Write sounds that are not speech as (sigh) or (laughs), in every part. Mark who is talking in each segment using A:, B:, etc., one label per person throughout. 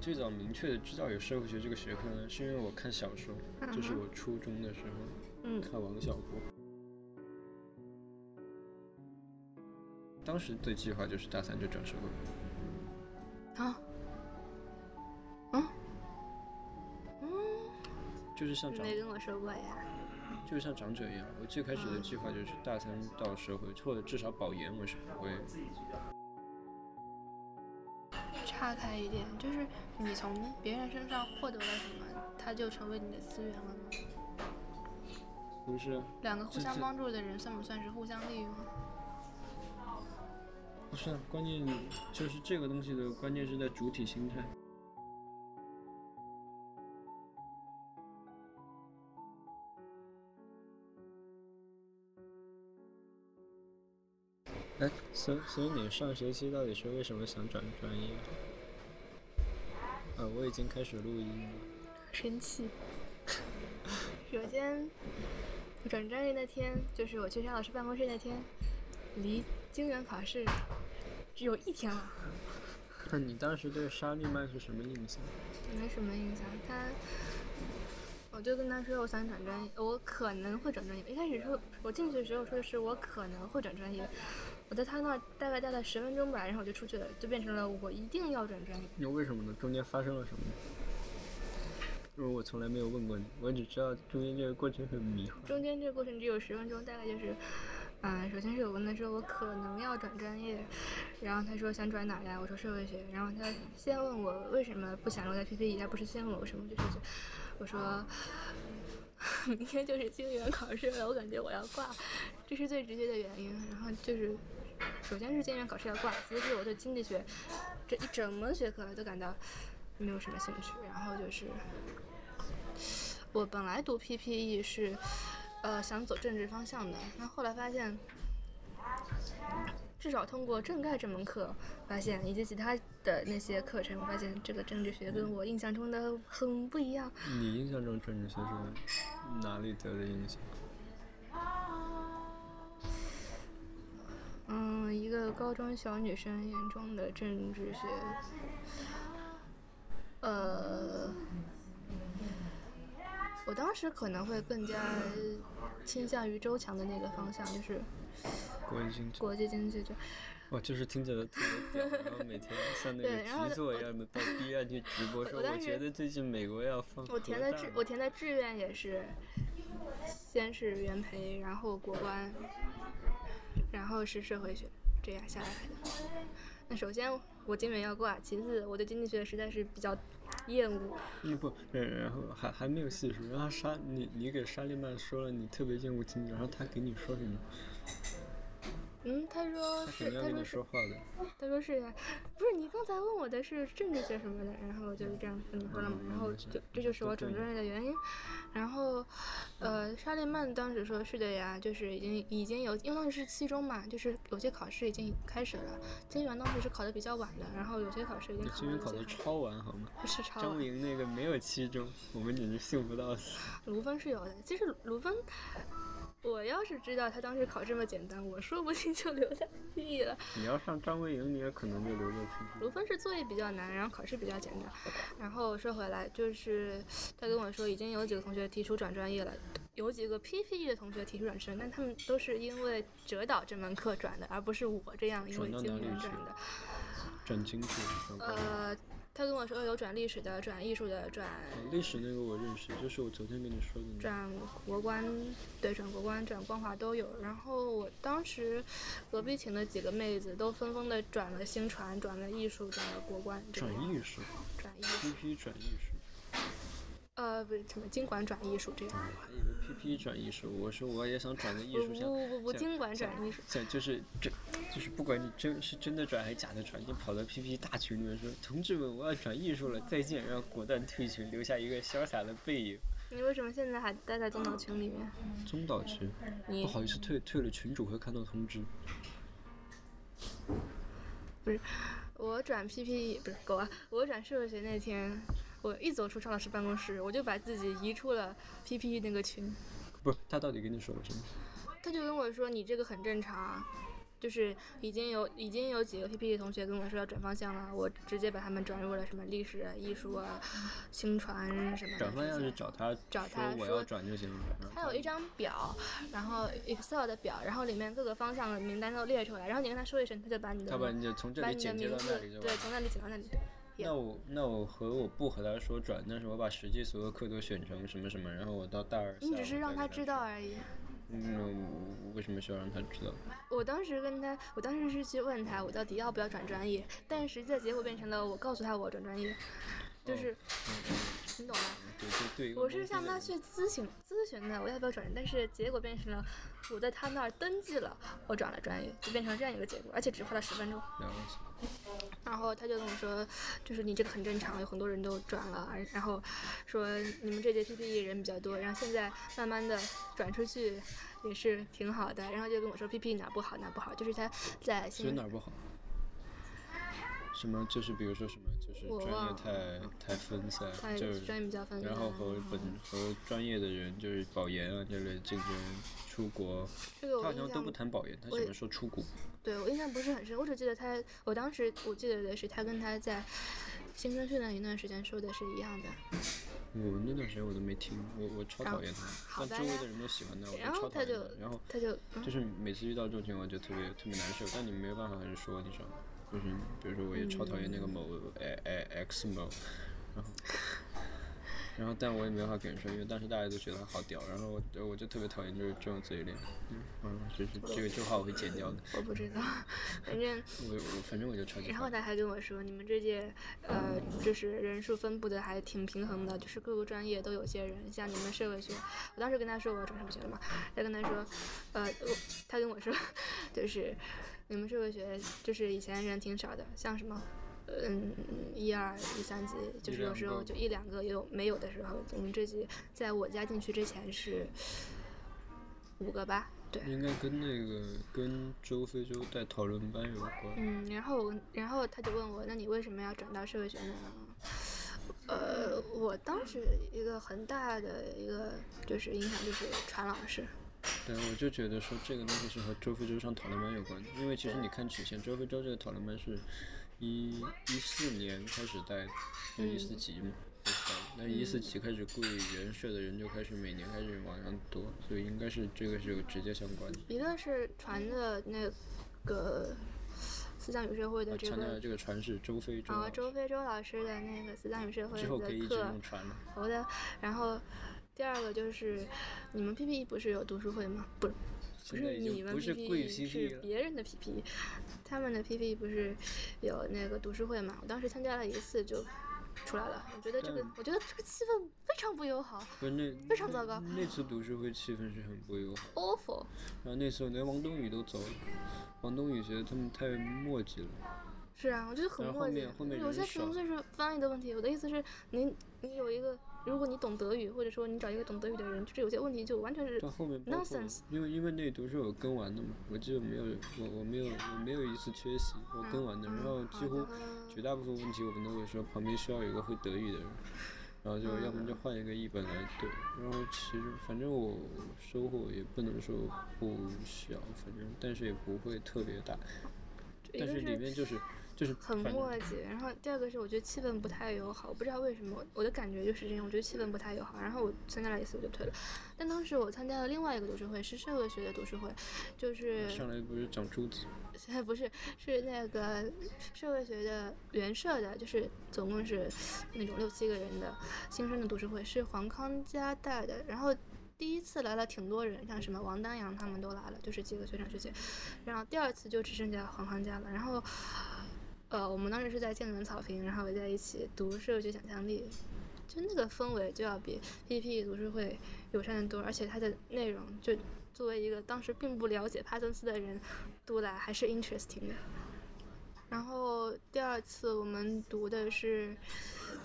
A: 最早明确的知道有社会学这个学科呢，是因为我看小说，就是我初中的时候，
B: 嗯
A: 看王小波。当时的计划就是大三就转社会，
B: 啊，嗯嗯，
A: 就是像长
B: 没跟我说过呀。
A: 就是像长者一样。我最开始的计划就是大三到社会，或者至少保研我是不会。
B: 岔开一点，就是你从别人身上获得了什么，他就成为你的资源了吗？
A: 不是，
B: 两个互相帮助的人，算不算是互相利用？
A: 不是，关键就是这个东西的关键是在主体心态。哎，所所以你上学期到底是为什么想转专业？啊，我已经开始录音了。
B: 生气。首先，我转专业那天，就是我去沙老师办公室那天，离精元考试只有一天了，(laughs)
A: 那你当时对沙利曼是什么印象？
B: 没什么印象。他，我就跟他说我想转专业，我可能会转专业。一开始说我进去的时候说的是我可能会转专业，我在他那儿大概待了十分钟吧，然后我就出去了，就变成了我一定要转专业。
A: 那为什么呢？中间发生了什么？因为我从来没有问过你，我只知道中间这个过程很迷惑。
B: 中间这个过程只有十分钟，大概就是，嗯、首先是我跟他说我可能要转专业，然后他说想转哪呀？我说社会学，然后他先问我为什么不想留在 PPE，他不是先问我什么，就是我说 (laughs) 明天就是京元考试了，我感觉我要挂，这是最直接的原因。然后就是，首先是京元考试要挂，其次是我对经济学这一整门学科都感到没有什么兴趣，然后就是。我本来读 PPE 是，呃，想走政治方向的，那后来发现，至少通过政概这门课，发现以及其他的那些课程，我发现这个政治学跟我印象中的很不一样。
A: 你印象中政治学是哪里得的印象？
B: 嗯，一个高中小女生眼中的政治学，呃，我当时可能会更加倾向于周强的那个方向，就是
A: 国际经济。
B: 国际经济就。
A: 哇，就是听起来特别屌，然后每天像那个局座一样的到 B 站去直播，说我觉得最近美国要放
B: 我填的志我填的志愿也是，先是元培，然后国关，然后是社会学，这样下来的。那首先我经元要挂，其次我对经济学实在是比较厌恶。
A: 嗯不，呃然后还还没有细说，然后沙你你给沙利曼说了你特别厌恶经济，然后他给你说什么？
B: 嗯，他说是，(laughs) 他说是
A: 说，话的。
B: 他说是呀，不是你刚才问我的是政治学什么的，然后我就这样跟你说了嘛，然后就这就是我转专业的原因。然后，呃，沙利曼当时说是的呀，就是已经已经有，因为当时是期中嘛，就是有些考试已经开始了，金源当时是考的比较晚的，然后有些考试已经考
A: 今天考的
B: 的
A: 超晚好吗？(laughs)
B: 是超
A: 张
B: 晚。
A: 莹那个没有期中，我们简直幸福到死。
B: 卢芬是有的，其实卢芬。我要是知道他当时考这么简单，我说不定就留在 PE 了。
A: 你要上张维迎，你也可能就留在 PPT。
B: 卢芬是作业比较难，然后考试比较简单。然后说回来，就是他跟我说，已经有几个同学提出转专业了，有几个 PPE 的同学提出转专，但他们都是因为哲导这门课转的，而不是我这样因为经
A: 哪里去
B: 文转的。
A: 转经济。
B: 呃，他跟我说有转历史的、转艺术的、转
A: 历史那个我认识，就是我昨天跟你说的那个。
B: 转国关，对，转国关、转光华都有。然后我当时隔壁寝的几个妹子都纷纷的转了新传、转了艺术、转了国关，
A: 转艺术
B: 转艺术。
A: ，PP 转艺术，
B: 呃，不是什么经管转艺术这样。
A: 我还以为 PP 转艺术。我说我也想转个艺术，
B: 不
A: 像
B: 不不不，经管转艺术。
A: 像就是这，就是不管你真是真的转还是假的转，你跑到 PP 大群里面说：“同志们，我要转艺术了，再见！”然后果断退群，留下一个潇洒的背影。
B: 你为什么现在还待在中岛群里面？
A: 中岛群，
B: 你
A: 不好意思，退退了群主会看到通知。
B: 不是我转 PP 不是狗啊！我转社会学那天，我一走出邵老师办公室，我就把自己移出了 PP 那个群。
A: 不是，他到底跟你说了什么？
B: 他就跟我说：“你这个很正常，就是已经有已经有几个 PPT 同学跟我说要转方向了，我直接把他们转入了什么历史啊、艺术啊、新传什么的。
A: 转方向是找他
B: 找他
A: 说我要转就行了。
B: 他有一张表，然后 Excel 的表，然后里面各个方向的名单都列出来，然后你跟他说一声，他就把你的
A: 他把你就从这
B: 把你的
A: 里剪接
B: 名字
A: 到那里
B: 对，从那里剪到那里。
A: 那我那我和我不和他说转，但是我把实际所有课都选成什么什么，然后我到大二
B: 你只是让他知道而已。
A: 嗯，我为什么需要让他知道？
B: 我当时跟他，我当时是去问他，我到底要不要转专业，但实际的结果变成了我告诉他我转专业，就是、你懂吗？
A: 对对对
B: 我是向他去咨询咨询的，我要不要转，但是结果变成了我在他那儿登记了，我转了专业，就变成这样一个结果，而且只花了十分钟。然后他就跟我说，就是你这个很正常，有很多人都转了，而然后说你们这届 PPE 人比较多，然后现在慢慢的转出去也是挺好的，然后就跟我说 PPE 哪不好哪不好，就是他在
A: 所以哪不好？什么就是比如说什么就是专业太太分散，
B: 他
A: 就是
B: 专业比较分散，
A: 然后和本和专业的人就是保研啊这类竞争出国，
B: 这个
A: 他好像都不谈保研，他
B: 我
A: 喜欢说出国。
B: 对我印象不是很深，我只记得他，我当时我记得的是他跟他在新生训练营那段时间说的是一样的。
A: 我那段时间我都没听，我我超讨厌他，但周围的人都喜欢他，我超讨厌
B: 后他就。
A: 然后
B: 他就嗯
A: 就是每次遇到这种情况就特别特别难受，但你没有办法还是说，你知道吗？就是比如说我也超讨厌那个某哎哎 X 某，然后然后但我也没办法跟人说，因为当时大家都觉得他好屌，然后我我就特别讨厌就是这种嘴脸，嗯嗯，就是这个这话我会剪掉的，
B: 我不知道，反正
A: 我我反正我就超级。
B: 然后他还跟我说，你们这届呃就是人数分布的还挺平衡的，就是各个专业都有些人，像你们社会学，我当时跟他说我要转社会学了嘛，他跟他说，呃，我他跟我说，(laughs) 就是你们社会学就是以前人挺少的，像什么。嗯，一二一三级，就是有时候就一两个，也有没有的时候。我们这级在我加进去之前是五个吧，对。
A: 应该跟那个跟周非洲带讨论班有关。
B: 嗯，然后我然后他就问我，那你为什么要转到社会学呢？呃，我当时一个很大的一个就是影响就是传老师，(laughs)
A: 对，我就觉得说这个东西是和周非洲上讨论班有关的，因为其实你看曲线，周非洲这个讨论班是一一四年开始带，就一四级嘛，那一四级开始贵人社的人就开始每年开始往上多，所以应该是这个是有直接相关的。
B: 一个是传的那个思想与社会的这个
A: 这个传是周非洲
B: 啊，周非洲老师的那个思想与社会
A: 之后可以一直
B: 的课
A: 用，传了。
B: 好的，然后第二个就是你们 PPE 不是有读书会吗？不是。不是你们
A: 已经不是
B: 别人的 PPE，他们的 PPE 不是有那个读书会嘛？我当时参加了一次就出来了，我觉得这个，我觉得这个气氛非常不友好
A: 不是那
B: 非常糟糕
A: 那那次读书会气氛是很不友好
B: ，，awful。
A: 然后那时候连王冬宇都走了，王冬宇觉得他们太墨迹了。
B: 是啊，我觉得很
A: 然后
B: 墨迹
A: 后面后面。
B: 有些纯粹是翻译的问题。我的意思是，你你有一个，如果你懂德语，或者说你找一个懂德语的人，就是有些问题就完全是
A: 到后面包括
B: nonsense。
A: 因为因为那读是我跟完的嘛，我记得没有我我没有我没有一次缺席，我跟完的，然后几乎绝大部分问题我们都会说旁边需要有一个会德语的人，然后就要么就换一个译本来对，然后其实反正我收获也不能说不小，反正但是也不会特别大，但是里面就是就是
B: 很
A: 反正
B: 墨迹，然后第二个是我觉得气氛不太友好，我不知道为什么，我的感觉就是这样，我觉得气氛不太友好。然后我参加了一次我就退了，但当时我参加了另外一个读书会，是社会学的读书会，就是
A: 上来不是讲珠子，
B: 现 (laughs) 在不是是那个社会学的原社的，就是总共是那种六七个人的新生的读书会，是黄康佳带的，然后。第一次来了挺多人，像什么王丹阳他们都来了，就是几个学长学姐。然后第二次就只剩下黄康佳了。然后，呃，我们当时是在建文草坪，然后围在一起读社会学想象力，就那个氛围就要比 PP 读书会友善的多，而且它的内容就作为一个当时并不了解帕森斯的人读来还是 interesting 的。然后第二次我们读的是，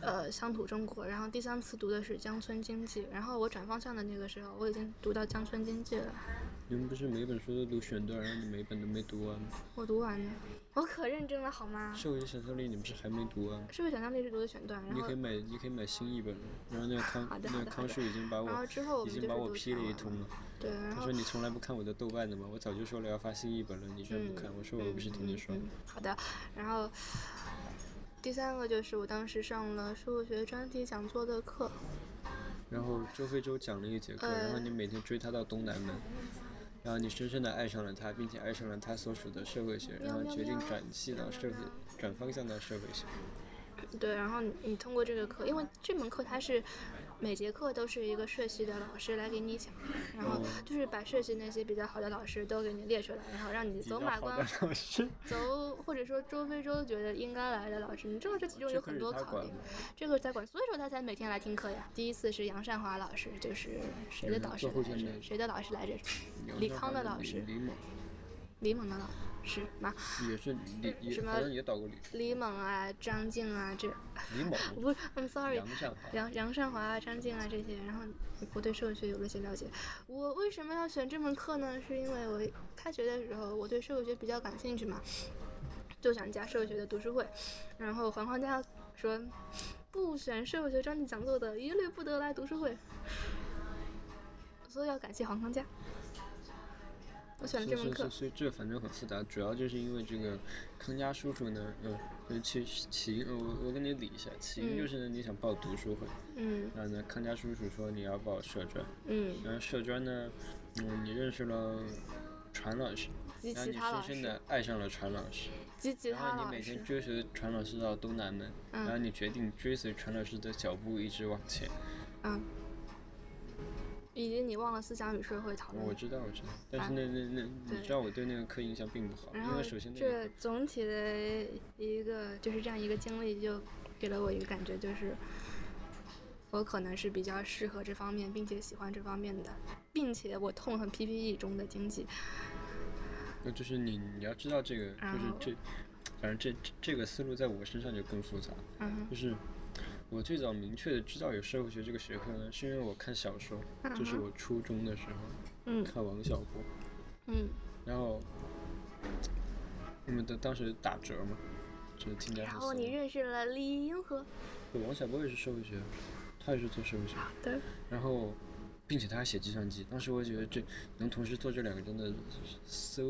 B: 呃，乡土中国，然后第三次读的是乡村经济。然后我转方向的那个时候，我已经读到乡村经济了，
A: 你们不是每本书都读选段，然后你每本都没读完吗？
B: 我读完了，我可认真了好吗？
A: 社会想象力你不是还没读啊？
B: 社会想象力是读的选段，然后
A: 你可以买，你可以买新译本，然后那个康那个康
B: 好的好的
A: 叔已经把
B: 然后
A: 我已经把我批了一通了。
B: 对，
A: 他说你从来不看我的豆瓣的吗？我早就说了要发新一本了，你居然不看？我说我不是听你说的。
B: 嗯嗯嗯好的，然后第三个就是我当时上了数学专题讲座的课，
A: 然后周飞舟讲了一节课，
B: 呃
A: 然后你每天追他到东南门，然后你深深的爱上了他，并且爱上了他所属的社会学，然后决定转系到社会，转方向到社会学。
B: 对，然后你你通过这个课，因为这门课它是每节课都是一个社系的老师来给你讲，然后就是把社系那些比较好的老师都给你列出来，然后让你走马观
A: 比较好的老师，
B: 走，或者说周非洲觉得应该来的老师，你知道这其中有很多考虑
A: 这
B: 个在管，所以说他才每天来听课呀。第一次是杨善华老师，就是谁的导师来着？谁的老师来着？李康的老师
A: 李李猛
B: 的老师吗？
A: 也是李也
B: 什么
A: 也导过李
B: 李猛啊，张静啊，这
A: 李猛，(laughs)
B: 不是，I'm sorry，
A: 杨善华。
B: 杨杨善华啊、张静啊这些，然后我对社会学有了些了解。我为什么要选这门课呢？是因为我开学的时候我对社会学比较感兴趣嘛，就想加社会学的读书会。然后黄框家说，不选社会学专题讲座的一律不得来读书会，所以要感谢黄框家。我选了这门课
A: 所以，所以这反正很复杂，主要就是因为这个康佳叔叔呢，嗯，呃起起因，呃我我跟你理一下，起因就是呢你想报读书会，
B: 嗯。
A: 然后呢康佳叔叔说你要报社专，
B: 嗯，
A: 然后社专呢，嗯你认识了传老师，然后你深深的爱上了传老师，
B: 及其
A: 然后你每天，追随传老师到东南门，然后
B: 嗯
A: 你决定追随传老师的脚步一直往前。
B: 嗯，以及你忘了思想与社会讨论
A: 我。知道，我知道，但是那那那，你知道我对那个课印象并不好，因为首先那个
B: 这总体的一个就是这样一个经历，就给了我一个感觉，就是我可能是比较适合这方面，并且喜欢这方面的，并且我痛恨 PPE 中的经济。
A: 那，就是你你要知道这个，就是这，反正这这这个思路在我身上就更复杂。
B: 嗯
A: 就是我最早明确的知道有社会学这个学科呢，是因为我看小说，就是我初中的时候
B: 嗯。
A: 看王小波，
B: 嗯，
A: 然后我们的当时打折嘛，就是听讲
B: 然
A: 很
B: 后你认识了李银河，
A: 对王小波也是社会学，他也是做社会学，
B: 对，
A: 然后并且他还写计算机，当时我觉得这能同时做这两个真的 so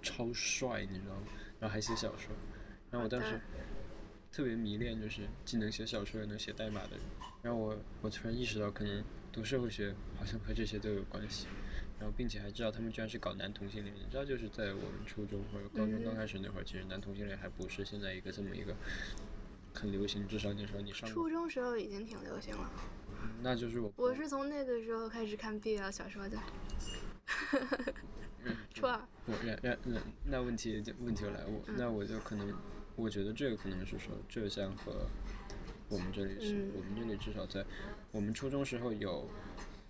A: 超帅，你知道吗？然后还写小说，然后我当时特别迷恋就是既能写小说又能写代码的人，然后我我突然意识到可能读社会学好像和这些都有关系。然后，并且还知道他们居然是搞男同性恋，你知道，就是在我们初中或者高中刚开始那会儿，其实男同性恋还不是现在一个这么一个很流行。至少那时候你上
B: 初中时候已经挺流行了。
A: 那就是我
B: 我是从那个时候开始看 BL 小说的。(laughs) 初二，
A: 我那那那那问题就问题就来，我那我就可能，我觉得这个可能是说浙江和我们这里是，
B: 嗯
A: 我们这里至少在我们初中时候有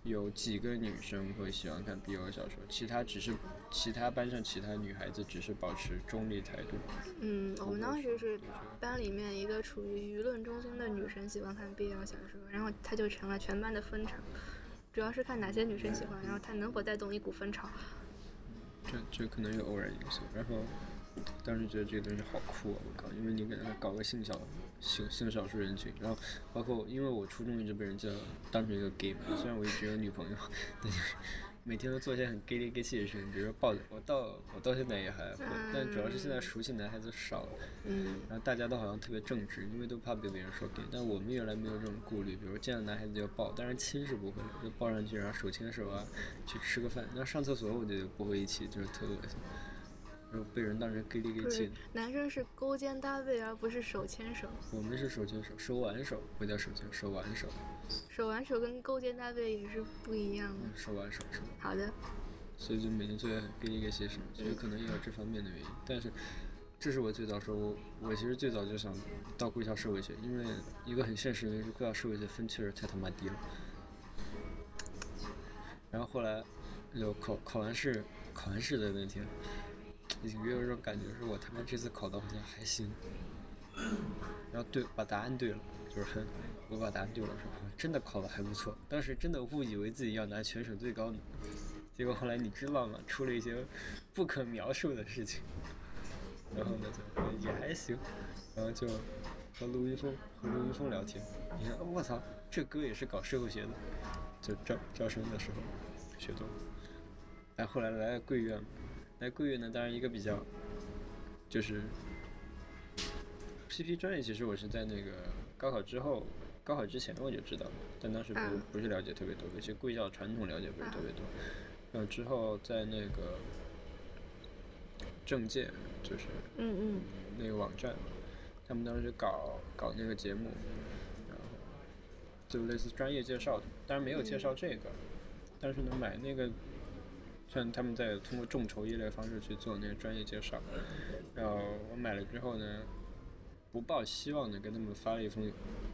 A: 有几个女生会喜欢看 BL 小说，其他只是其他班上其他女孩子只是保持中立态度。
B: 嗯，我们当时是班里面一个处于舆论中心的女生喜欢看 BL 小说，然后她就成了全班的风潮。主要是看哪些女生喜欢，然后她能否带动一股风潮。
A: 这这可能有偶然因素，然后当时觉得这个东西好酷啊！我靠，因为你给他搞个性小性性少数人群，然后包括因为我初中一直被人叫当成一个 gay 嘛，虽然我一直有女朋友，但 (laughs) 是每天都做一些很 gay 里 gay 气的事情，比如说抱着我到我到现在也还会，但主要是现在熟悉男孩子少了，
B: 嗯
A: 然后大家都好像特别正直，因为都怕被别人说 gay，但我们原来没有这种顾虑，比如见到男孩子就抱，当然亲是不会的，就抱上去然后手牵手啊，去吃个饭。那上厕所我就不会一起，就是特恶心，然后被人当成 gay 里 gay
B: 不是
A: 气的。，
B: 男生是勾肩搭背，而不是手牵手。
A: 我们是手牵手，手挽手，不叫手牵，手挽手，
B: 手挽手跟勾肩搭背也是不一样的。
A: 手挽手是吧？
B: 好的，
A: 所以就每天作业很 gay 里 gay 气的事，所以可能也有这方面的原因。但是，这是我最早说，我我其实最早就想到贵校社会学，因为一个很现实的原因是贵校社会学分确实太他妈低了。然后后来就考考完试，考完试的那天，隐约有一种感觉，是我他妈这次考的好像还行。然后对，把答案对了，就是很，我把答案对了，说真的考的还不错。当时真的误以为自己要拿全省最高呢，结果后来你知道吗？出了一些不可描述的事情。然后呢，就也还行，然后就和卢一峰和卢一峰聊天，你看，我操，这哥也是搞社会学的，就招招生的时候学多，但，后来来了贵院，来贵院呢，当然一个比较，就是 PP 专业，其实我是在那个高考之后，高考之前我就知道了，但当时不、
B: 嗯
A: 不是了解特别多，而且贵校传统了解不是特别多。然后之后在那个政界，就是
B: 嗯嗯
A: 那个网站，他们当时搞搞那个节目，然后就类似专业介绍，当然没有介绍这个，但是呢买那个，像他们在通过众筹一类方式去做那个专业介绍，然后我买了之后呢，不抱希望的跟他们发了一封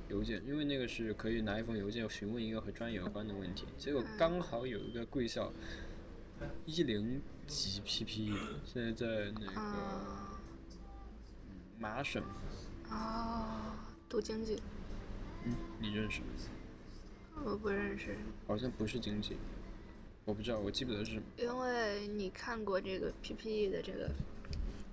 A: 邮件，因为那个是可以拿一封邮件询问一个和专业有关的问题，结果刚好有一个贵校一零级 PPE，现在在那个。
B: 啊
A: 麻省，
B: 哦，读经济，
A: 嗯，你认识吗？
B: 我不认识，
A: 好像不是经济，我不知道，我记不得是什么。
B: 因为你看过这个 PPE 的这个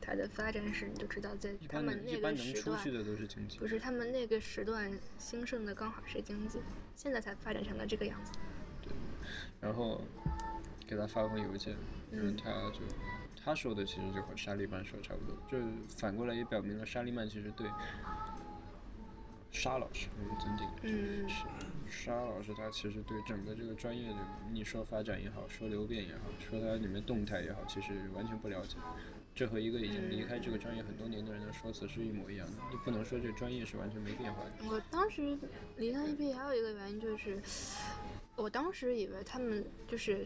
B: 它的发展史，你就知道在他们那个时段
A: 出去的都是经济
B: 不。是他们那个时段兴盛的刚好是经济，现在才发展成了这个样子。
A: 对然后给他发封邮件，
B: 嗯
A: 他就他说的其实就和沙利曼说的差不多，就反过来也表明了沙利曼其实对沙老师，我们尊敬的
B: 嗯
A: 是沙老师，他其实对整个这个专业的，你说发展也好，说流变也好，说它里面动态也好，其实完全不了解。这和一个已经离开这个专业很多年的人的说辞是一模一样的。你不能说这个专业是完全没变化的。
B: 我当时离开 EP 还有一个原因就是，我当时以为他们就是，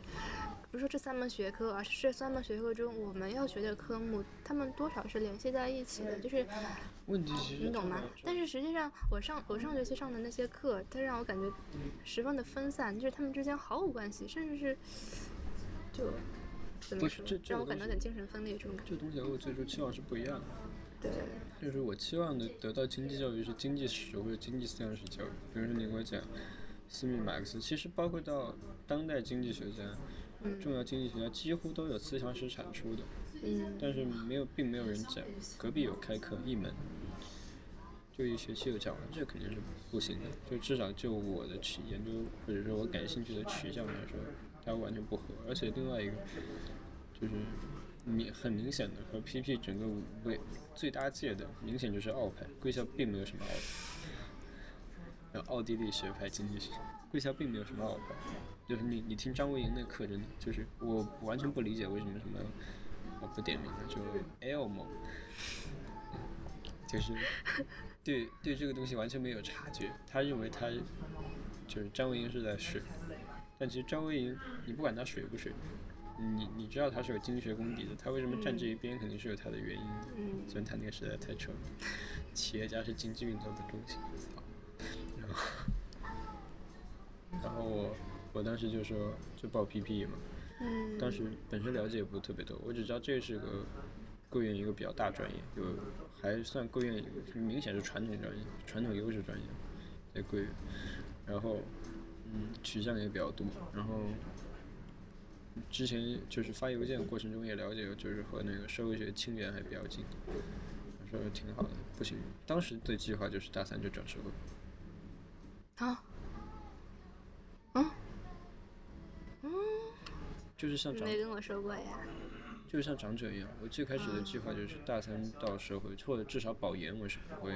B: 不是说这三门学科，而是这三门学科中我们要学的科目，他们多少是联系在一起的，就是
A: 问题其实
B: 你懂吗？但是实际上，我上我上学期上的那些课，它让我感觉十分的分散，就是他们之间毫无关系，甚至是就怎么说让我感到有点精神分裂这种感觉。
A: 这东西和我最初期望是不一样的。
B: 对，
A: 就是我期望的得到经济教育是经济史或者经济思想史教育。比如说你给我讲斯密马克思，其实包括到当代经济学家、重要经济学家几乎都有思想史产出的，
B: 嗯
A: 但是没有，并没有人讲。隔壁有开课一门，就一学期就讲完，这肯定是不行的。就至少就我的取研究或者说我感兴趣的取向来说，它完全不合。而且另外一个就是明很明显的和 PP 整个为最搭界的，明显就是奥派，贵校并没有什么奥派。然后奥地利学派经济学，贵校并没有什么奥派，就是你你听张维迎那课真的就是我完全不理解为什么什么，我不点名了，就 Elmo，就是对对这个东西完全没有察觉，他认为他就是张维迎是在水，但其实张维迎你不管他水不水，你你知道他是有经济学功底的，他为什么站这一边肯定是有他的原因的。
B: 嗯
A: 虽然他那个实在太扯了，企业家是经济运作的中心。操 (laughs) 然后，我我当时就说就报 PPE 嘛，
B: 嗯，
A: 当时本身了解也不是特别多，我只知道这是个贵院一个比较大专业，就还算贵院一个明显是传统专业，传统优势专业，在贵院，然后嗯取向也比较多，然后之前就是发邮件过程中也了解，就是和那个社会学亲缘还比较近，说挺好的，不行，当时的计划就是大三就转社会。
B: 啊，嗯，
A: 就是像长
B: 你没跟我说过呀。
A: 就是像长者一样，我最开始的计划就是大三到社会，或者至少保研我是不会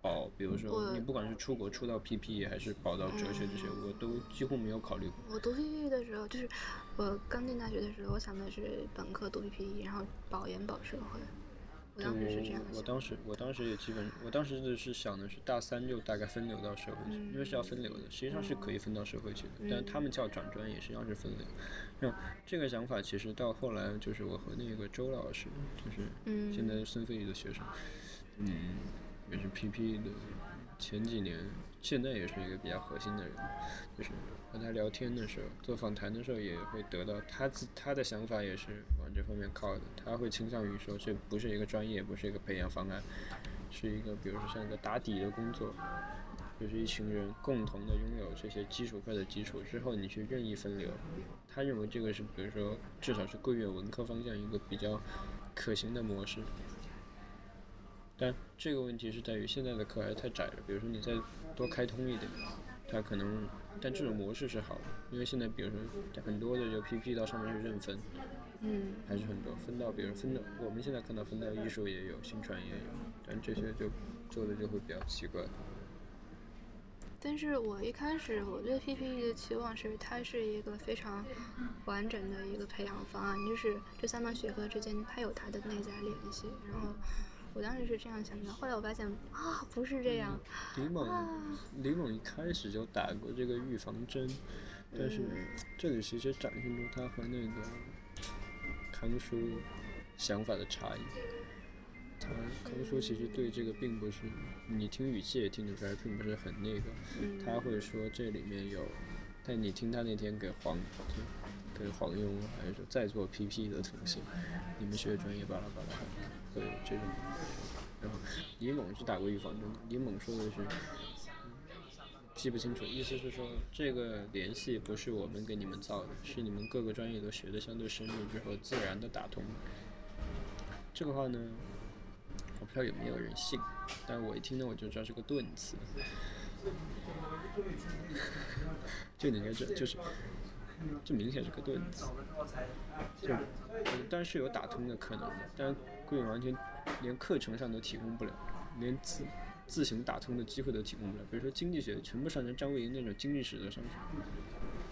A: 保，比如说你不管是出国出到 PP 还是保到哲学这些，我都几乎没有考虑过。
B: 我读 PPE 的时候，就是我刚进大学的时候，我想的是本科读 PPE，然后保研保社会。我
A: 对
B: 当时是这样
A: 我我。当时我当时也基本，我当时的是想的是大三就大概分流到社会去，因为是要分流的，实际上是可以分到社会去的，但他们叫转专业，实际上是分流。那这个想法其实到后来就是我和那个周老师，就是
B: 嗯
A: 现在孙飞宇的学生，嗯，也是 PP 的，前几年现在也是一个比较核心的人，就是和他聊天的时候，做访谈的时候也会得到他自他的想法也是往这方面靠的，他会倾向于说这不是一个专业，不是一个培养方案，是一个比如说像一个打底的工作。就是一群人共同的拥有这些基础课的基础之后，你去任意分流，他认为这个是比如说至少是贵院文科方向一个比较可行的模式。但这个问题是在于现在的课还太窄了，比如说你再多开通一点，它可能，但这种模式是好的，因为现在比如说很多的就 PP 到上面去认分，
B: 嗯
A: 还是很多分到，比如分到我们现在看到分到艺术也有，新传也有，但这些就做的就会比较奇怪。
B: 但是我一开始我对 PPE 的期望是，它是一个非常完整的一个培养方案，就是这三门学科之间它有它的内在联系。然后我当时是这样想的，后来我发现啊，不是这样。
A: 李猛
B: 啊，
A: 李猛一开始就打过这个预防针，但是这里其实展现出他和那个康叔想法的差异。他康叔其实对这个并不是，你听语气也听得出来，并不是很那个。
B: 嗯
A: 他会说这里面有，但你听他那天给黄就给黄庸还是说在做 PP 的同学，你们学专业巴拉巴拉，对这种。然后李猛是打过预防针，李猛说的是。记不清楚，意思是说这个联系不是我们给你们造的，是你们各个专业都学的相对深入之后自然的打通。这个话呢，我不知道有没有人信，但我一听呢我就知道是个顿词。(laughs) 就你应该知，就是这明显是个顿词。就但是有打通的可能的，但贵完全连课程上都提供不了，连自自行打通的机会都提供不了。比如说经济学，全部上成张维迎那种经济史的上去，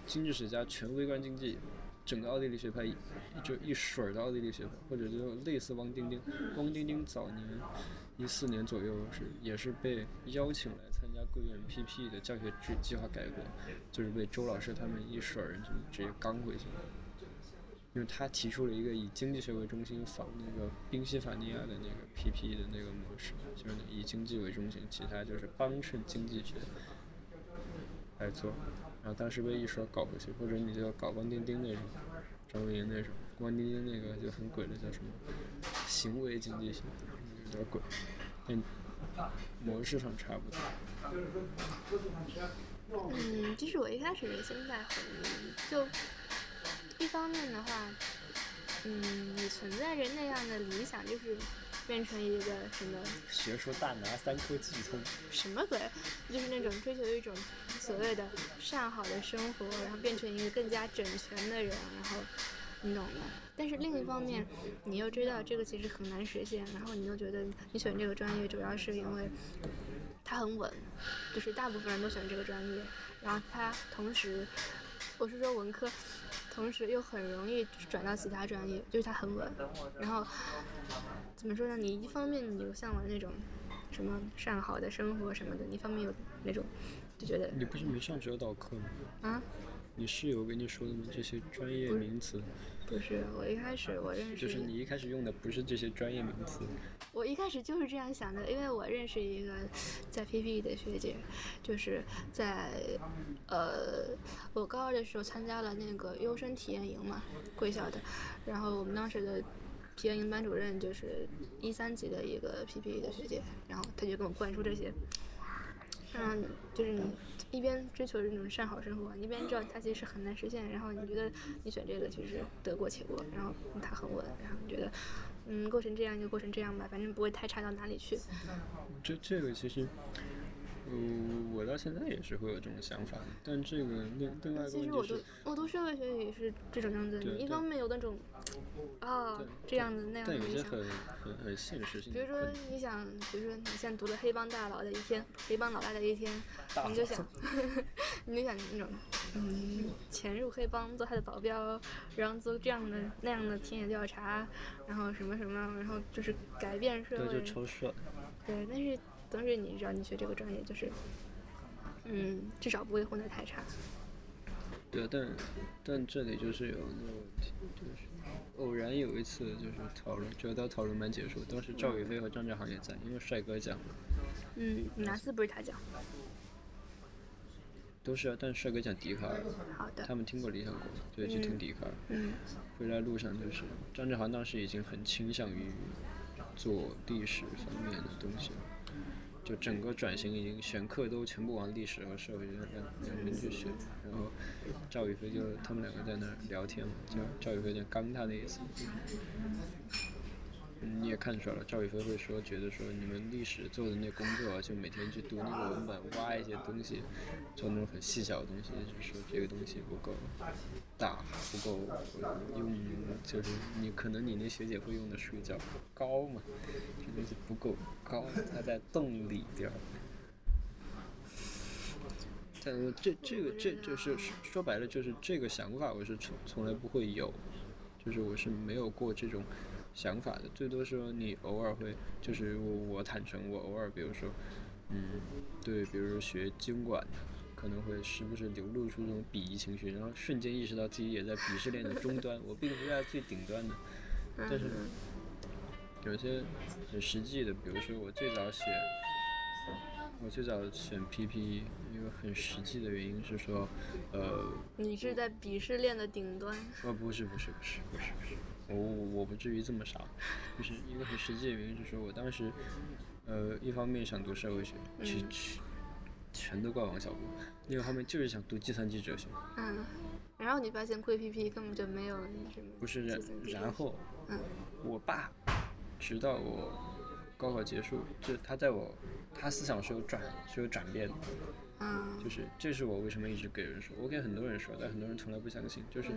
A: 经济史加全微观经济，整个奥地利学派就一水儿的奥地利学派，或者就类似汪丁丁。汪丁丁早年一四年左右是也是被邀请来参加贵院 PP 的教学制计划改革，就是被周老师他们一水儿就直接刚回去了。因为他提出了一个以经济学为中心仿那个宾夕法尼亚的那个 PP 的那个模式，就是以经济为中心，其他就是帮衬经济学来做。然后当时被一说搞回去，或者你就搞汪丁丁那种，张维迎那种，汪丁丁那个就很鬼的叫什么行为经济学，有点鬼，但模式上差不多。
B: 嗯，其实我一开始的心态很就一方面的话，嗯，你存在着那样的理想，就是变成一个什么
A: 学术大拿三科技通，
B: 什么鬼，就是那种追求一种所谓的上好的生活，然后变成一个更加整全的人，然后你懂的。但是另一方面，你又知道这个其实很难实现，然后你又觉得你选这个专业主要是因为它很稳，就是大部分人都选这个专业，然后它同时，我是说文科，同时又很容易转到其他专业，就是它很稳。然后怎么说呢？你一方面你又向往那种什么上好的生活什么的，一方面有那种就觉得
A: 你不是没上指导课吗？
B: 啊，
A: 你室友跟你说的吗？这些专业名词，
B: 不是我一开始我认识
A: 就是你一开始用的不是这些专业名词。
B: 我一开始就是这样想的，因为我认识一个在 PPE 的学姐，就是在呃我高二的时候参加了那个优生体验营嘛，贵校的，然后我们当时的体验营班主任就是一三级的一个 PPE 的学姐，然后她就跟我灌输这些，嗯，就是你一边追求这种善好生活，一边知道它其实很难实现，然后你觉得你选这个就是得过且过，然后它很稳，然后你觉得嗯过成这样就过成这样吧，反正不会太差到哪里去。
A: 这这个其实，嗯，我到现在也是会有这种想法，但这个另另外一个
B: 其实我读
A: 问题是，
B: 我读社会学也是这种样子，
A: 对对
B: 你一方面有那种啊
A: 对
B: 这样的那样的理想。
A: 但有些很很很现实性
B: 比如说你想，比如说你现在读了黑帮大佬的一天，黑帮老大的一天，你就想，(laughs) 你就想那种，嗯，潜入黑帮做他的保镖，然后做这样的那样的田野调查，然后什么什么，然后就是改变社
A: 对，
B: 会
A: 就。超帅。
B: 对，但是同时你知道，你学这个专业就是，嗯，至少不会混得太差。
A: 对，但但这里就是有那个问题，就是偶然有一次就是讨论，就到讨论班结束，当时赵宇飞和张志航也在，因为帅哥讲
B: 嗯，哪次不是他讲？
A: 都是啊，但是帅哥讲笛卡尔，
B: 好的
A: 他。们听过理想国，就去听笛卡尔。
B: 嗯
A: 回来路上就是张志航当时已经很倾向于做历史方面的东西了，就整个转型已经选课都全部往历史和社会学两两边去选，然后赵宇飞就他们两个在那儿聊天嘛，就赵宇飞有点刚他的意思，你也看出来了，赵宇飞会说，觉得说你们历史做的那工作，就每天去读那个文本，挖一些东西，做那种很细小的东西，就是说这个东西不够大，不够用，就是你可能你那学姐会用的术语叫高嘛，这东西不够高，它在洞里边儿。但这这个这就是说白了就是这个想法，我是从从来不会有，就是我是没有过这种想法的，最多说你偶尔会，就是我我坦诚，我偶尔比如说，嗯，对，比如说学经管的，可能会时不时流露出这种鄙夷情绪，然后瞬间意识到自己也在鄙视链的终端，(laughs) 我并不是在最顶端的，但是有些很实际的，比如说我最早写。我最早选 PP 一个很实际的原因是说，呃，
B: 你是在鄙视链的顶端。
A: 呃，不是不是不是不是不是，我我不至于这么傻，就是一个很实际的原因就是我当时，呃，一方面想读社会学，去去全都怪王小波；另一方面就是想读计算机哲学。
B: 嗯，然后你发现贵 PP 根本就没有那什么。
A: 不是然然后，
B: 嗯，
A: 我爸，直到我高考结束，就他在我。他思想是有转是有转变的，
B: 嗯，
A: 就是这是我为什么一直给人说，我给很多人说，但很多人从来不相信，就是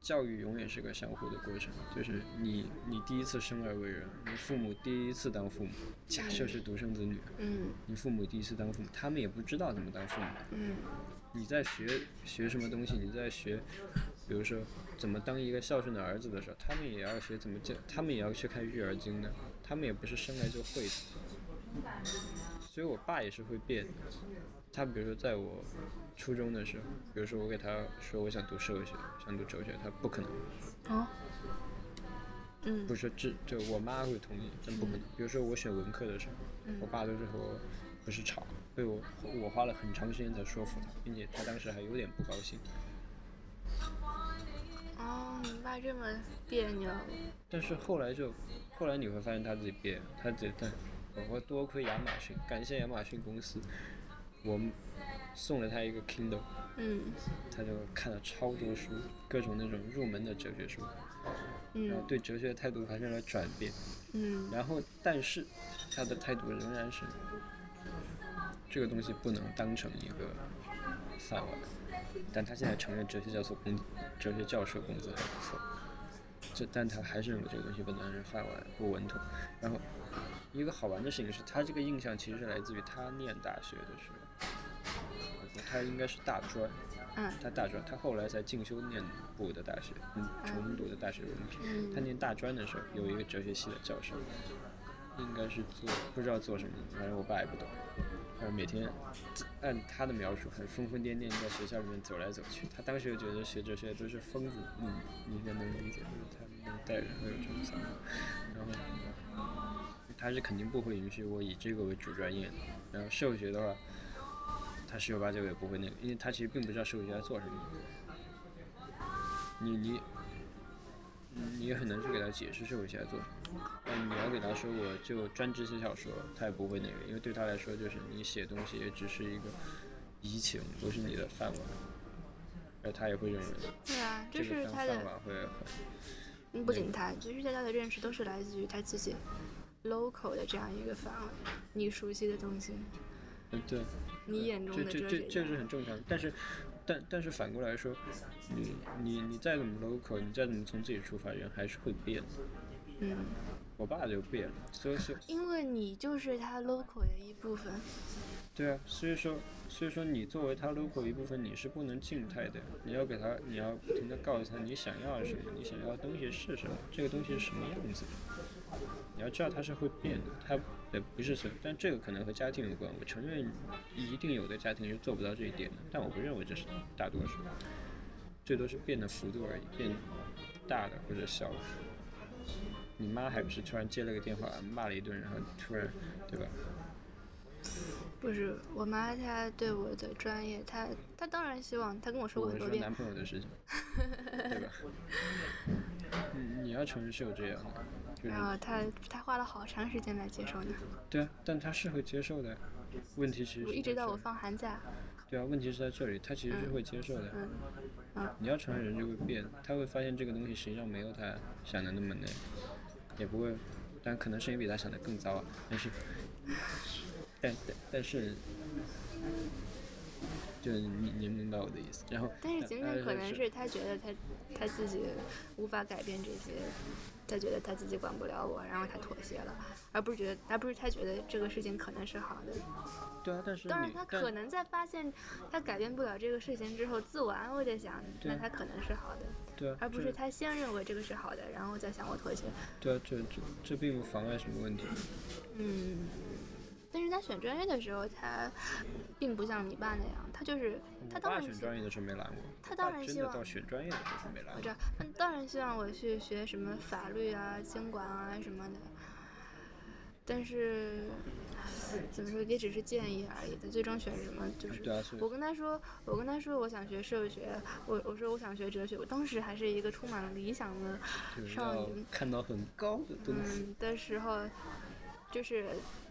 A: 教育永远是个相互的过程，就是你你第一次生而为人，你父母第一次当父母，假设是独生子女，
B: 嗯，
A: 你父母第一次当父母，他们也不知道怎么当父母，
B: 嗯，
A: 你在学学什么东西，你在学，比如说怎么当一个孝顺的儿子的时候，他们也要学怎么教，他们也要去看育儿经的，他们也不是生来就会的。所以，我爸也是会变的。他比如说，在我初中的时候，比如说我给他说我想读社会学，想读哲学，他不可能。
B: 哦。嗯。
A: 不是这就，我妈会同意，真不可能。比如说我选文科的时候，我爸都是和我不是吵，被我我花了很长时间才说服他，并且他当时还有点不高兴。
B: 哦，你爸这么别扭。
A: 但是后来就，后来你会发现他自己变，他自己但。我多亏亚马逊，感谢亚马逊公司，我送了他一个 Kindle，
B: 嗯，
A: 他就看了超多书，各种那种入门的哲学书，然后对哲学的态度发生了转变，
B: 嗯，
A: 然后但是他的态度仍然是，这个东西不能当成一个饭碗，但他现在承认哲学教授工，哲学教授工资还不错，这但他还是认为这个东西不能当成饭碗，不稳妥，然后。一个好玩的事情是他这个印象其实是来自于他念大学的时候，他应该是大专，
B: 嗯，
A: 他大专，他后来才进修念补的大学，嗯，重读的大学文凭。他念大专的时候有一个哲学系的教授，应该是做不知道做什么，反正我爸也不懂。他说每天按他的描述很疯疯癫癫在学校里面走来走去，他当时就觉得学哲学都是疯子，嗯你应该能理解，就是他能带人会有这种想法，然后。他是肯定不会允许我以这个为主专业的，然后社会学的话，他十有八九也不会那个，因为他其实并不知道社会学在做什么。你你，你也很难去给他解释社会学在做什么。但你要给他说我就专职写小说，他也不会那个，因为对他来说就是你写东西也只是一个移情，不是你的饭碗，而他也会认为
B: 对啊，
A: 就
B: 是他的。不仅他，就是大家的认识都是来自于他自己。local 的这样一个范围，你熟悉的东西，
A: 嗯对，
B: 你眼中的
A: 这这这这是很正常，但是但但是反过来说，你你你再怎么 local，你再怎么从自己出发，人还是会变的。
B: 嗯，
A: 我爸就变了，所以说 (laughs)
B: 因为你就是他 local 的一部分。
A: 对啊，所以说所以说你作为他 local 一部分，你是不能静态的，你要给他，你要不停的告诉他你想要什么，你想要的东西是什么，这个东西是什么样子的。你要知道它是会变的，它也不是所，但这个可能和家庭有关。我承认，一定有的家庭是做不到这一点的，但我不认为这是大多数，最多是变的幅度而已，变大的或者小的。你妈还不是突然接了个电话骂了一顿，然后突然，对吧？
B: 不是，我妈她对我的专业，她她当然希望，她跟我说过很多遍。
A: 男朋友的事情，对吧？你，(laughs) 你要承认是有这样的。
B: 然后他他花了好长时间来接受你。
A: 对啊，但他是会接受的。问题其实
B: 一直到我放寒假，
A: 对啊，问题是在这里，他其实是会接受的。
B: 嗯嗯
A: 你要承认人就会变，他会发现这个东西实际上没有他想的那么难，也不会，但可能事情比他想的更糟啊。但是，但但但是，就你你明白我的意思。然后，
B: 但是仅
A: 呃
B: 仅可能
A: 是
B: 是他觉得他他自己无法改变这些，他觉得他自己管不了我，然后他妥协了，而不是觉得而不是他觉得这个事情可能是好的。
A: 对啊，但是
B: 当然，他可能在发现他改变不了这个事情之后，自我安慰的想，那他可能是好的，
A: 对啊，
B: 而不是他先认为这个是好的，然后再想我妥协。
A: 对啊，这这这并不妨碍什么问题。
B: 嗯，但是他选专业的时候，他并不像你爸那样，他就是他
A: 爸
B: 当然希
A: 选专业的时候没拦过，
B: 他当然希望
A: 到选专业的时候没拦我
B: 我知。道，他当然希望我去学什么法律啊、经管啊什么的，但是怎么说，也只是建议而已。他最终选什么，就是我跟他说，我跟他说我想学社会学，我我说我想学哲学，我当时还是一个充满了理想的少女，
A: 看到很高的东西。
B: 嗯的时候，就是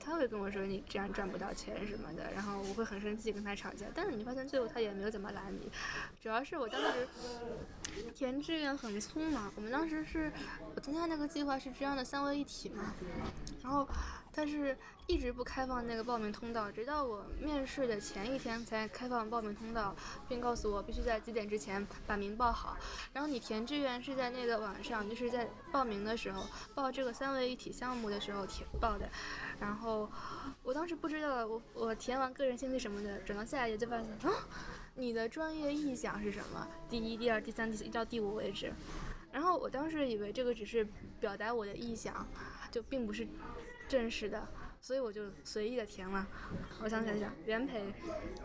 B: 他会跟我说你这样赚不到钱什么的，然后我会很生气跟他吵架。但是你发现最后他也没有怎么拦你，主要是我当时填志愿很匆忙，我们当时是我参加那个计划是这样的三位一体嘛，然后但是一直不开放那个报名通道，直到我面试的前一天才开放报名通道，并告诉我必须在几点之前把名报好。然后你填志愿是在那个网上，就是在报名的时候报这个三位一体项目的时候填报的。然后我当时不知道，我我填完个人信息什么的，转到下一页就发现，啊，你的专业意向是什么？第一、第二、第三、第四，一到第五为止。然后我当时以为这个只是表达我的意向，就并不是正式的，所以我就随意的填了。我想想想，原培，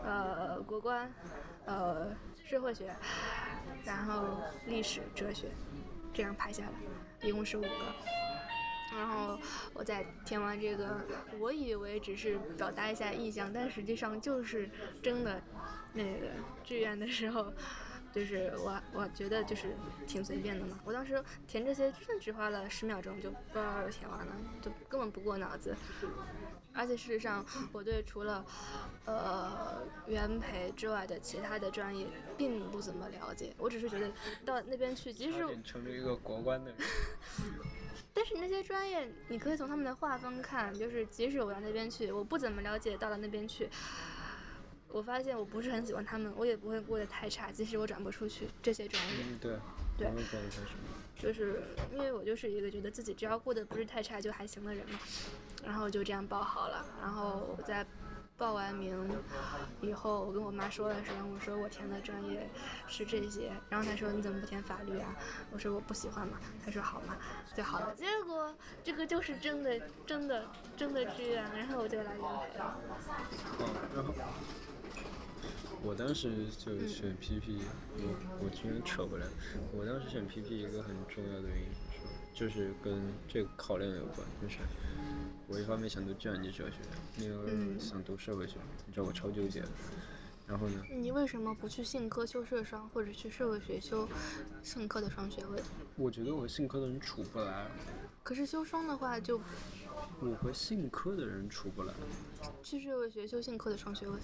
B: 呃，国关，呃，社会学，然后历史、哲学，这样排下来，一共是五个。然后我再填完这个，我以为只是表达一下意向，但实际上就是真的那个志愿的时候，就是我我觉得就是挺随便的嘛。我当时填这些真的只花了十秒钟就叭叭就填完了，就根本不过脑子。而且事实上，我对除了呃原培之外的其他的专业并不怎么了解。我只是觉得到那边去，即使
A: 差点成为一个国关的人。(laughs)
B: 但是那些专业，你可以从他们的划分看，就是即使我到那边去，我不怎么了解，到了那边去，我发现我不是很喜欢他们，我也不会过得太差，即使我转不出去这些专业，
A: 嗯，对。
B: 就是因为我就是一个觉得自己只要过得不是太差就还行的人嘛，然后就这样报好了，然后我在报完名以后，我跟我妈说的时候，我说我填的专业是这些，然后她说你怎么不填法律啊？我说我不喜欢嘛，她说好嘛就好了。结果这个就是真的真的真的志愿，然后我就来原培了。
A: 哦，然后我当时就选 PP，我我今天扯回来，我当时选 PP 一个很重要的原因是，就是跟这个考量有关，就是我一方面想读计算机哲学，另一个
B: 嗯
A: 想读社会学，你知道我超纠结的。然后呢，
B: 你为什么不去信科修社商，或者去社会学修信科的双学位？
A: 我觉得我和信科的人处不来，
B: 可是修双的话，就
A: 我和信科的人处不来。
B: 去社会学修信科的双学位。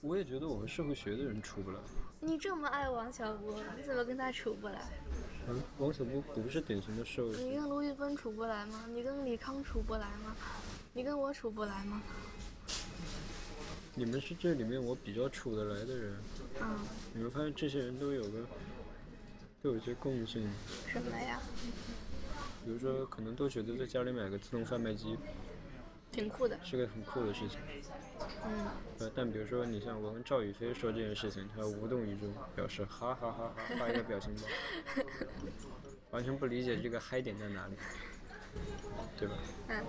A: 我也觉得我们社会学的人处不来。
B: 你这么爱王小波，你怎么跟他处不来？
A: 嗯，王小波不是典型的社会学。
B: 你跟卢玉芬处不来吗？你跟李康处不来吗？你跟我处不来吗？
A: 你们是这里面我比较处得来的人。
B: 嗯，
A: 你们发现这些人都有个，都有一些共性，
B: 什么呀？
A: 比如说可能都觉得在家里买个自动贩卖机
B: 挺酷的。
A: 是个很酷的事情。
B: 嗯，
A: 呃，但比如说你像我跟赵宇飞说这件事情，他无动于衷，表示哈哈哈哈，发一个表情包，(laughs) 完全不理解这个嗨点在哪里，对吧？
B: 嗯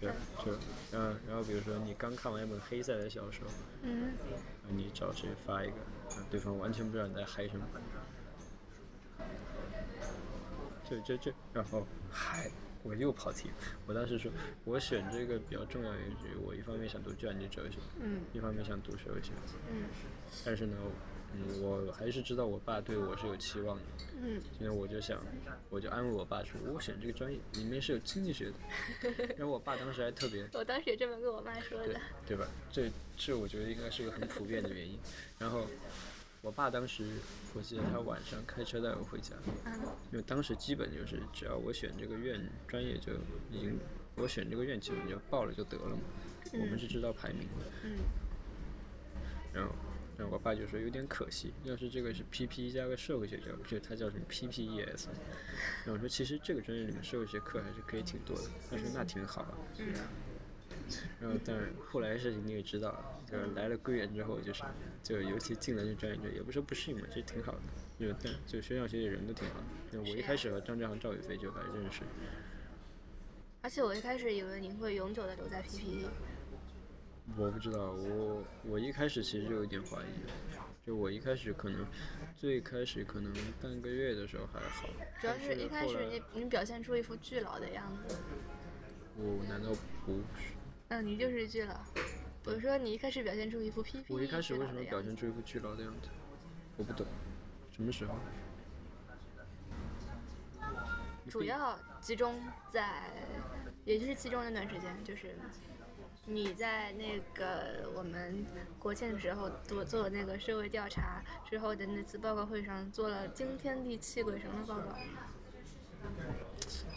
A: 对，就，然后然后比如说你刚看完一本黑塞的小说，
B: 嗯，
A: 你找谁发一个，啊对方完全不知道你在嗨什么。就就就，然后嗨，我又跑题了。我当时说，我选这个比较重要的原因是，我一方面想读计算机哲学，
B: 嗯
A: 一方面想读社会学，
B: 嗯
A: 但是呢，嗯，我还是知道我爸对我是有期望的。
B: 嗯，
A: 所以我就想，我就安慰我爸说，我选这个专业里面是有经济学的。(laughs) 然后我爸当时还特别，(laughs)
B: 我当时也这么跟我妈说
A: 对
B: 的。
A: 对吧？这这我觉得应该是个很普遍的原因。然后我爸当时，我记得他晚上开车带我回家，
B: 嗯
A: 因为当时基本就是只要我选这个院专业就已经，我选这个院基本就报了就得了嘛。我们是知道排名的。
B: 嗯
A: 然后，然后我爸就说有点可惜，要是这个是 PP 加个社会学教育，就它叫什么 PPES。然后我说其实这个专业里面社会学课还是可以挺多的。他说那挺好啊。
B: 嗯
A: 然后，但是后来事情你也知道，就是来了归园之后，就是就尤其进了这专业，就也不是不适应嘛，其实挺好的。就但就学校学姐人都挺好的。那我一开始和张志航、赵宇飞就还认识。
B: 而且我一开始以为你会永久的留在 PPE。
A: 我不知道，我我一开始其实就有点怀疑，就我一开始可能最开始可能半个月的时候还好，
B: 主要是一开始你你表现出一副巨老的样子。
A: 我难道不是？
B: 嗯，你就是巨老。我说你一开始表现出一副 PPE
A: 我一开始
B: 巨
A: 为什么表现出一副巨老的样子？我不懂，什么时候？
B: 主要集中在，也就是其中那段时间，就是你在那个我们国庆的时候做做那个社会调查之后的那次报告会上做了惊天地泣鬼神的报告。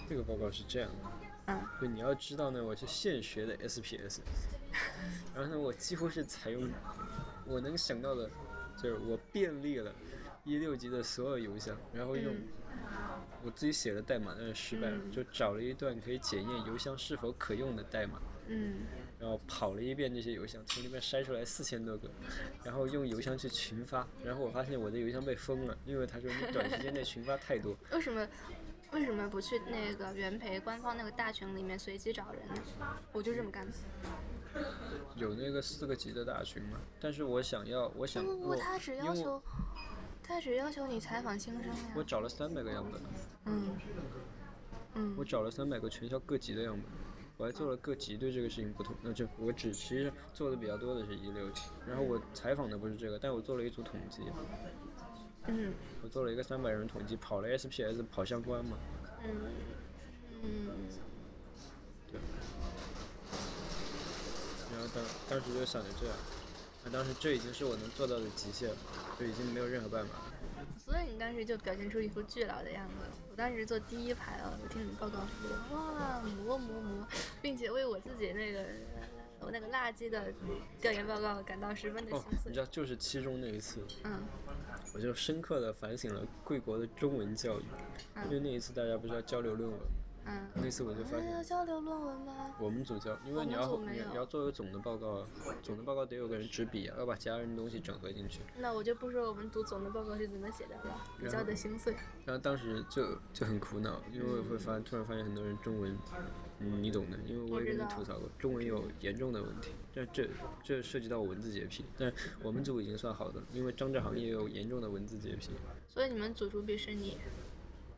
A: 这个报告是这样的。
B: 嗯。
A: 就你要知道呢，我是现学的 SPS，然后呢，我几乎是采用我能想到的，就是我便利了一六级的所有邮箱，然后用
B: 嗯。
A: 我自己写的代码，但是失败了，
B: 嗯。
A: 就找了一段可以检验邮箱是否可用的代码，
B: 嗯。
A: 然后跑了一遍这些邮箱，从里面筛出来四千多个，然后用邮箱去群发，然后我发现我的邮箱被封了，因为他说你短时间内群发太多，
B: 为什么为什么不去那个元培官方那个大群里面随机找人呢？我就这么干的。
A: 有那个四个级的大群吗，但是我想要，我想
B: 不不不，
A: 我
B: 他只要求，他只要求你采访新生呀。
A: 我找了三百个样本，
B: 嗯嗯
A: 我找了三百个全校各级的样本，我还做了各级对这个事情不同，那就我只其实做的比较多的是一六级，然后我采访的不是这个，但我做了一组统计，
B: 嗯
A: 我做了一个三百人统计，跑了 SPS 跑相关嘛，
B: 嗯嗯
A: 对，然后当当时就想着这样，那当时这已经是我能做到的极限了，就已经没有任何办法了。
B: 所以你当时就表现出一副巨老的样子。我当时坐第一排啊，我听你报告说，哇，磨磨磨，并且为我自己那个我那个垃圾的调研报告感到十分的
A: 哦
B: 心，碎。
A: 你知道，就是期中那一次，
B: 嗯
A: 我就深刻的反省了贵国的中文教育，因为那一次大家不是要交流论文，
B: 嗯。
A: 那次我就发
B: 哎
A: 现
B: 要交流论文吗？
A: 我们组交，因为你要你你要做个总的报告啊，总的报告得有个人执笔啊，要把其他人的东西整合进去。
B: 那我就不说我们读总的报告是怎么写的了，比较的心碎。
A: 然后当时就就很苦恼，因为我会发突然发现很多人中文，嗯，你懂的，因为我也跟你吐槽过，中文有严重的问题，这这这涉及到文字洁癖，但我们组已经算好的了，因为张志航也有严重的文字洁癖，
B: 所以你们组主笔是你，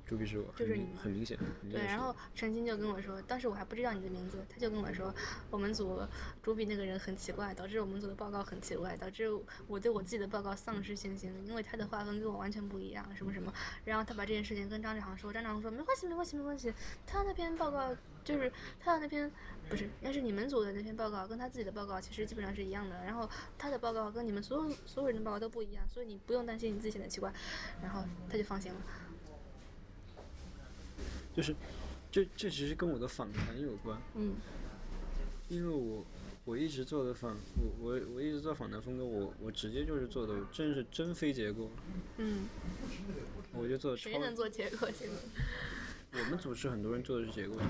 A: 朱笔是我，
B: 就是你
A: 很明显，
B: 对，然后陈鑫就跟我说，当时我还不知道你的名字，他就跟我说，我们组主笔那个人很奇怪，导致我们组的报告很奇怪，导致我对我自己的报告丧失信心，因为他的划分跟我完全不一样，什么什么。然后他把这件事情跟张志航说，张志航说没关系，没关系，没关系，他那篇报告就是他的那篇不是，应该是你们组的那篇报告跟他自己的报告其实基本上是一样的，然后他的报告跟你们所有所有人的报告都不一样，所以你不用担心你自己显得奇怪，然后他就放心了。
A: 就是这这其实跟我的访谈有关，
B: 嗯
A: 因为我我一直做的访我我我一直做访谈风格，我我直接就是做的真是真非结构，
B: 嗯，
A: 我就做的超
B: 谁能做结构性的？
A: 我们组是很多人做的是结构性，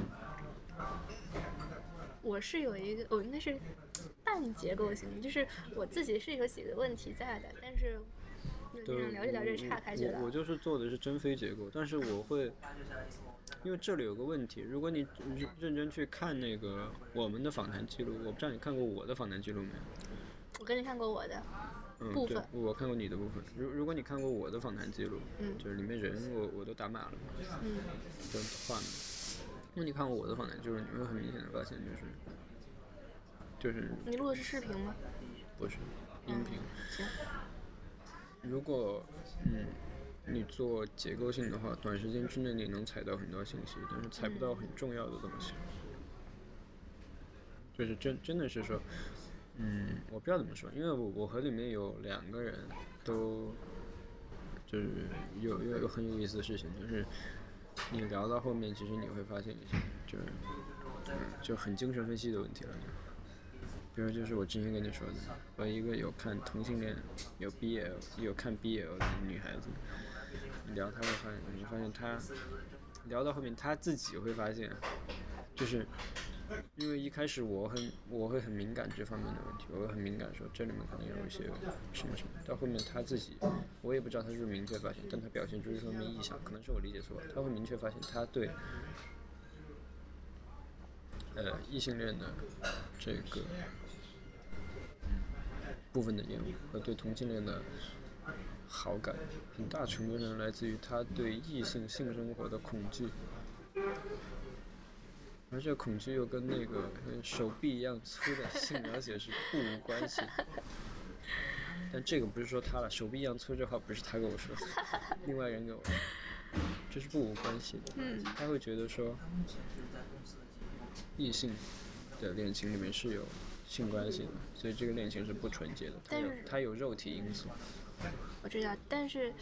B: 我是有一个，我应该是半结构型，就是我自己是有几个问题在的，但是这
A: 对，
B: 样聊着聊着岔开去了。
A: 我我就是做的是真非结构，但是我会，因为这里有个问题，如果你认认真去看那个我们的访谈记录，我不知道你看过我的访谈记录没有？
B: 我跟你看过我的，
A: 嗯，对
B: 部分，
A: 我看过你的部分。如如果你看过我的访谈记录，
B: 嗯
A: 就是里面人我我都打码了，
B: 嗯
A: 都换了。如果你看过我的访谈记录，你会很明显的发现，就是就是
B: 你录的是视频吗？
A: 不是音频。
B: 行，
A: 如果嗯你做结构性的话，短时间之内你能采到很多信息，但是采不到很重要的东西。就是真真的是说，嗯，我不知道怎么说，因为我我和里面有两个人都就是有有有很有意思的事情，就是你聊到后面，其实你会发现一些就是嗯就很精神分析的问题了。比如就是我之前跟你说的，和一个有看同性恋、有 BL、有看 BL 的女孩子，聊他会发现，你会发现他聊到后面，他自己会发现，就是因为一开始我很我会很敏感这方面的问题，我会很敏感说这里面可能有一些什么什么，到后面他自己，我也不知道他是不是明确发现，但他表现出这方面意向，可能是我理解错了，他会明确发现他对。呃，异性恋的这个部分的厌恶和对同性恋的好感，很大程度上来自于他对异性性生活的恐惧，而这个恐惧又跟那个跟手臂一样粗的性描写是不无关系。但这个不是说他了，手臂一样粗这话不是他跟我说的，另外人给我说，这是不无关系的。
B: 嗯
A: 他会觉得说，异性的恋情里面是有性关系的，所以这个恋情是不纯洁的，它有
B: 但是
A: 它有肉体因素。
B: 我知道，但是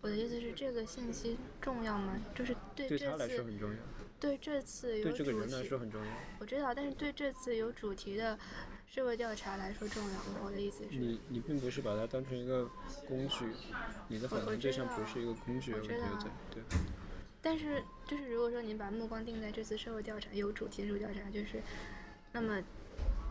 B: 我的意思是，这个信息重要吗？就是对这
A: 对他来说
B: 次
A: 很重要，
B: 对这次有
A: 对这个
B: 主
A: 人来
B: 题，
A: 说很重要。
B: 我知道，但是对这次有主题的社会调查来说重要吗？我的意思是，
A: 你你并不是把它当成一个工具，你的反
B: 我
A: 弹对象不是一个工具，
B: 我知道
A: 对。
B: 但是就是如果说你把目光定在这次社会调查有主题的社会调查，就是那么。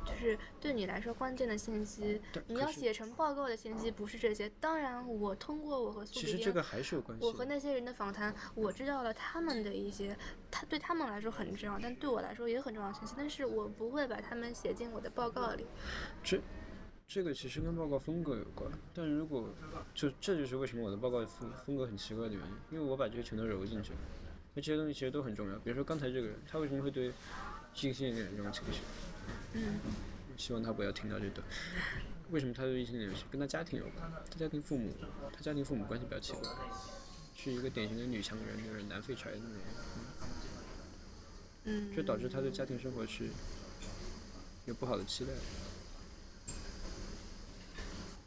B: 就是对你来说关键的信息，你要写成报告的信息不是这些。当然，我通过我和苏
A: 其实这个还是有关系。
B: 我和那些人的访谈，我知道了他们的一些，他对他们来说很重要，但对我来说也很重要的信息，但是我不会把他们写进我的报告里。
A: 这这个其实跟报告风格有关，但如果就这就是为什么我的报告风风格很奇怪的原因，因为我把这些全都揉进去了，那这些东西其实都很重要。比如说刚才这个人，他为什么会对异性恋这种情绪？
B: 嗯，
A: 希望他不要听到这段。为什么他对异性恋有情？跟他家庭有关，他家庭父母，他家庭父母关系比较奇怪，是一个典型的女强人，就是男废柴的那种。
B: 嗯，
A: 这导致他对家庭生活是有不好的期待。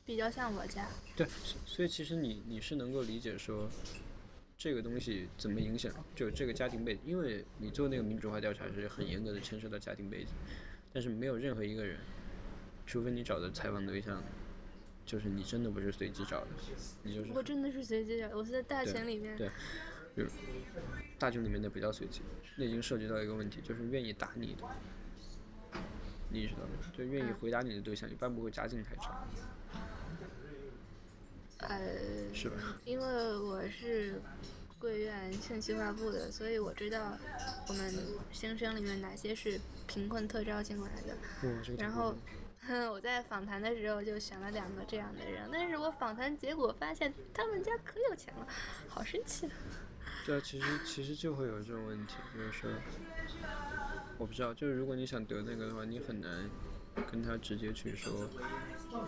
B: 比较像我家。
A: 对，所所以其实你你是能够理解说，这个东西怎么影响就这个家庭背景，因为你做那个民主化调查是很严格的牵涉到家庭背景，但是没有任何一个人，除非你找的采访对象，就是你真的不是随机找的，你就是
B: 我真的是随机找，我是在大
A: 对
B: 群里面。
A: 对，就是大群里面的比较随机，那已经涉及到一个问题，就是愿意打你的，你意识到没有？就愿意
B: 嗯
A: 回答你的对象，一般不会家境太差，
B: 呃，
A: 是吧？
B: 因为我是贵院信息化部的，所以我知道我们新生里面哪些是贫困特招进来的。
A: 哇，这个
B: 然后我在访谈的时候就选了两个这样的人，但是我访谈结果发现他们家可有钱了，好生气啊！
A: 对啊，其实其实就会有这种问题，就是说，我不知道，就是如果你想得那个的话，你很难跟他直接去说，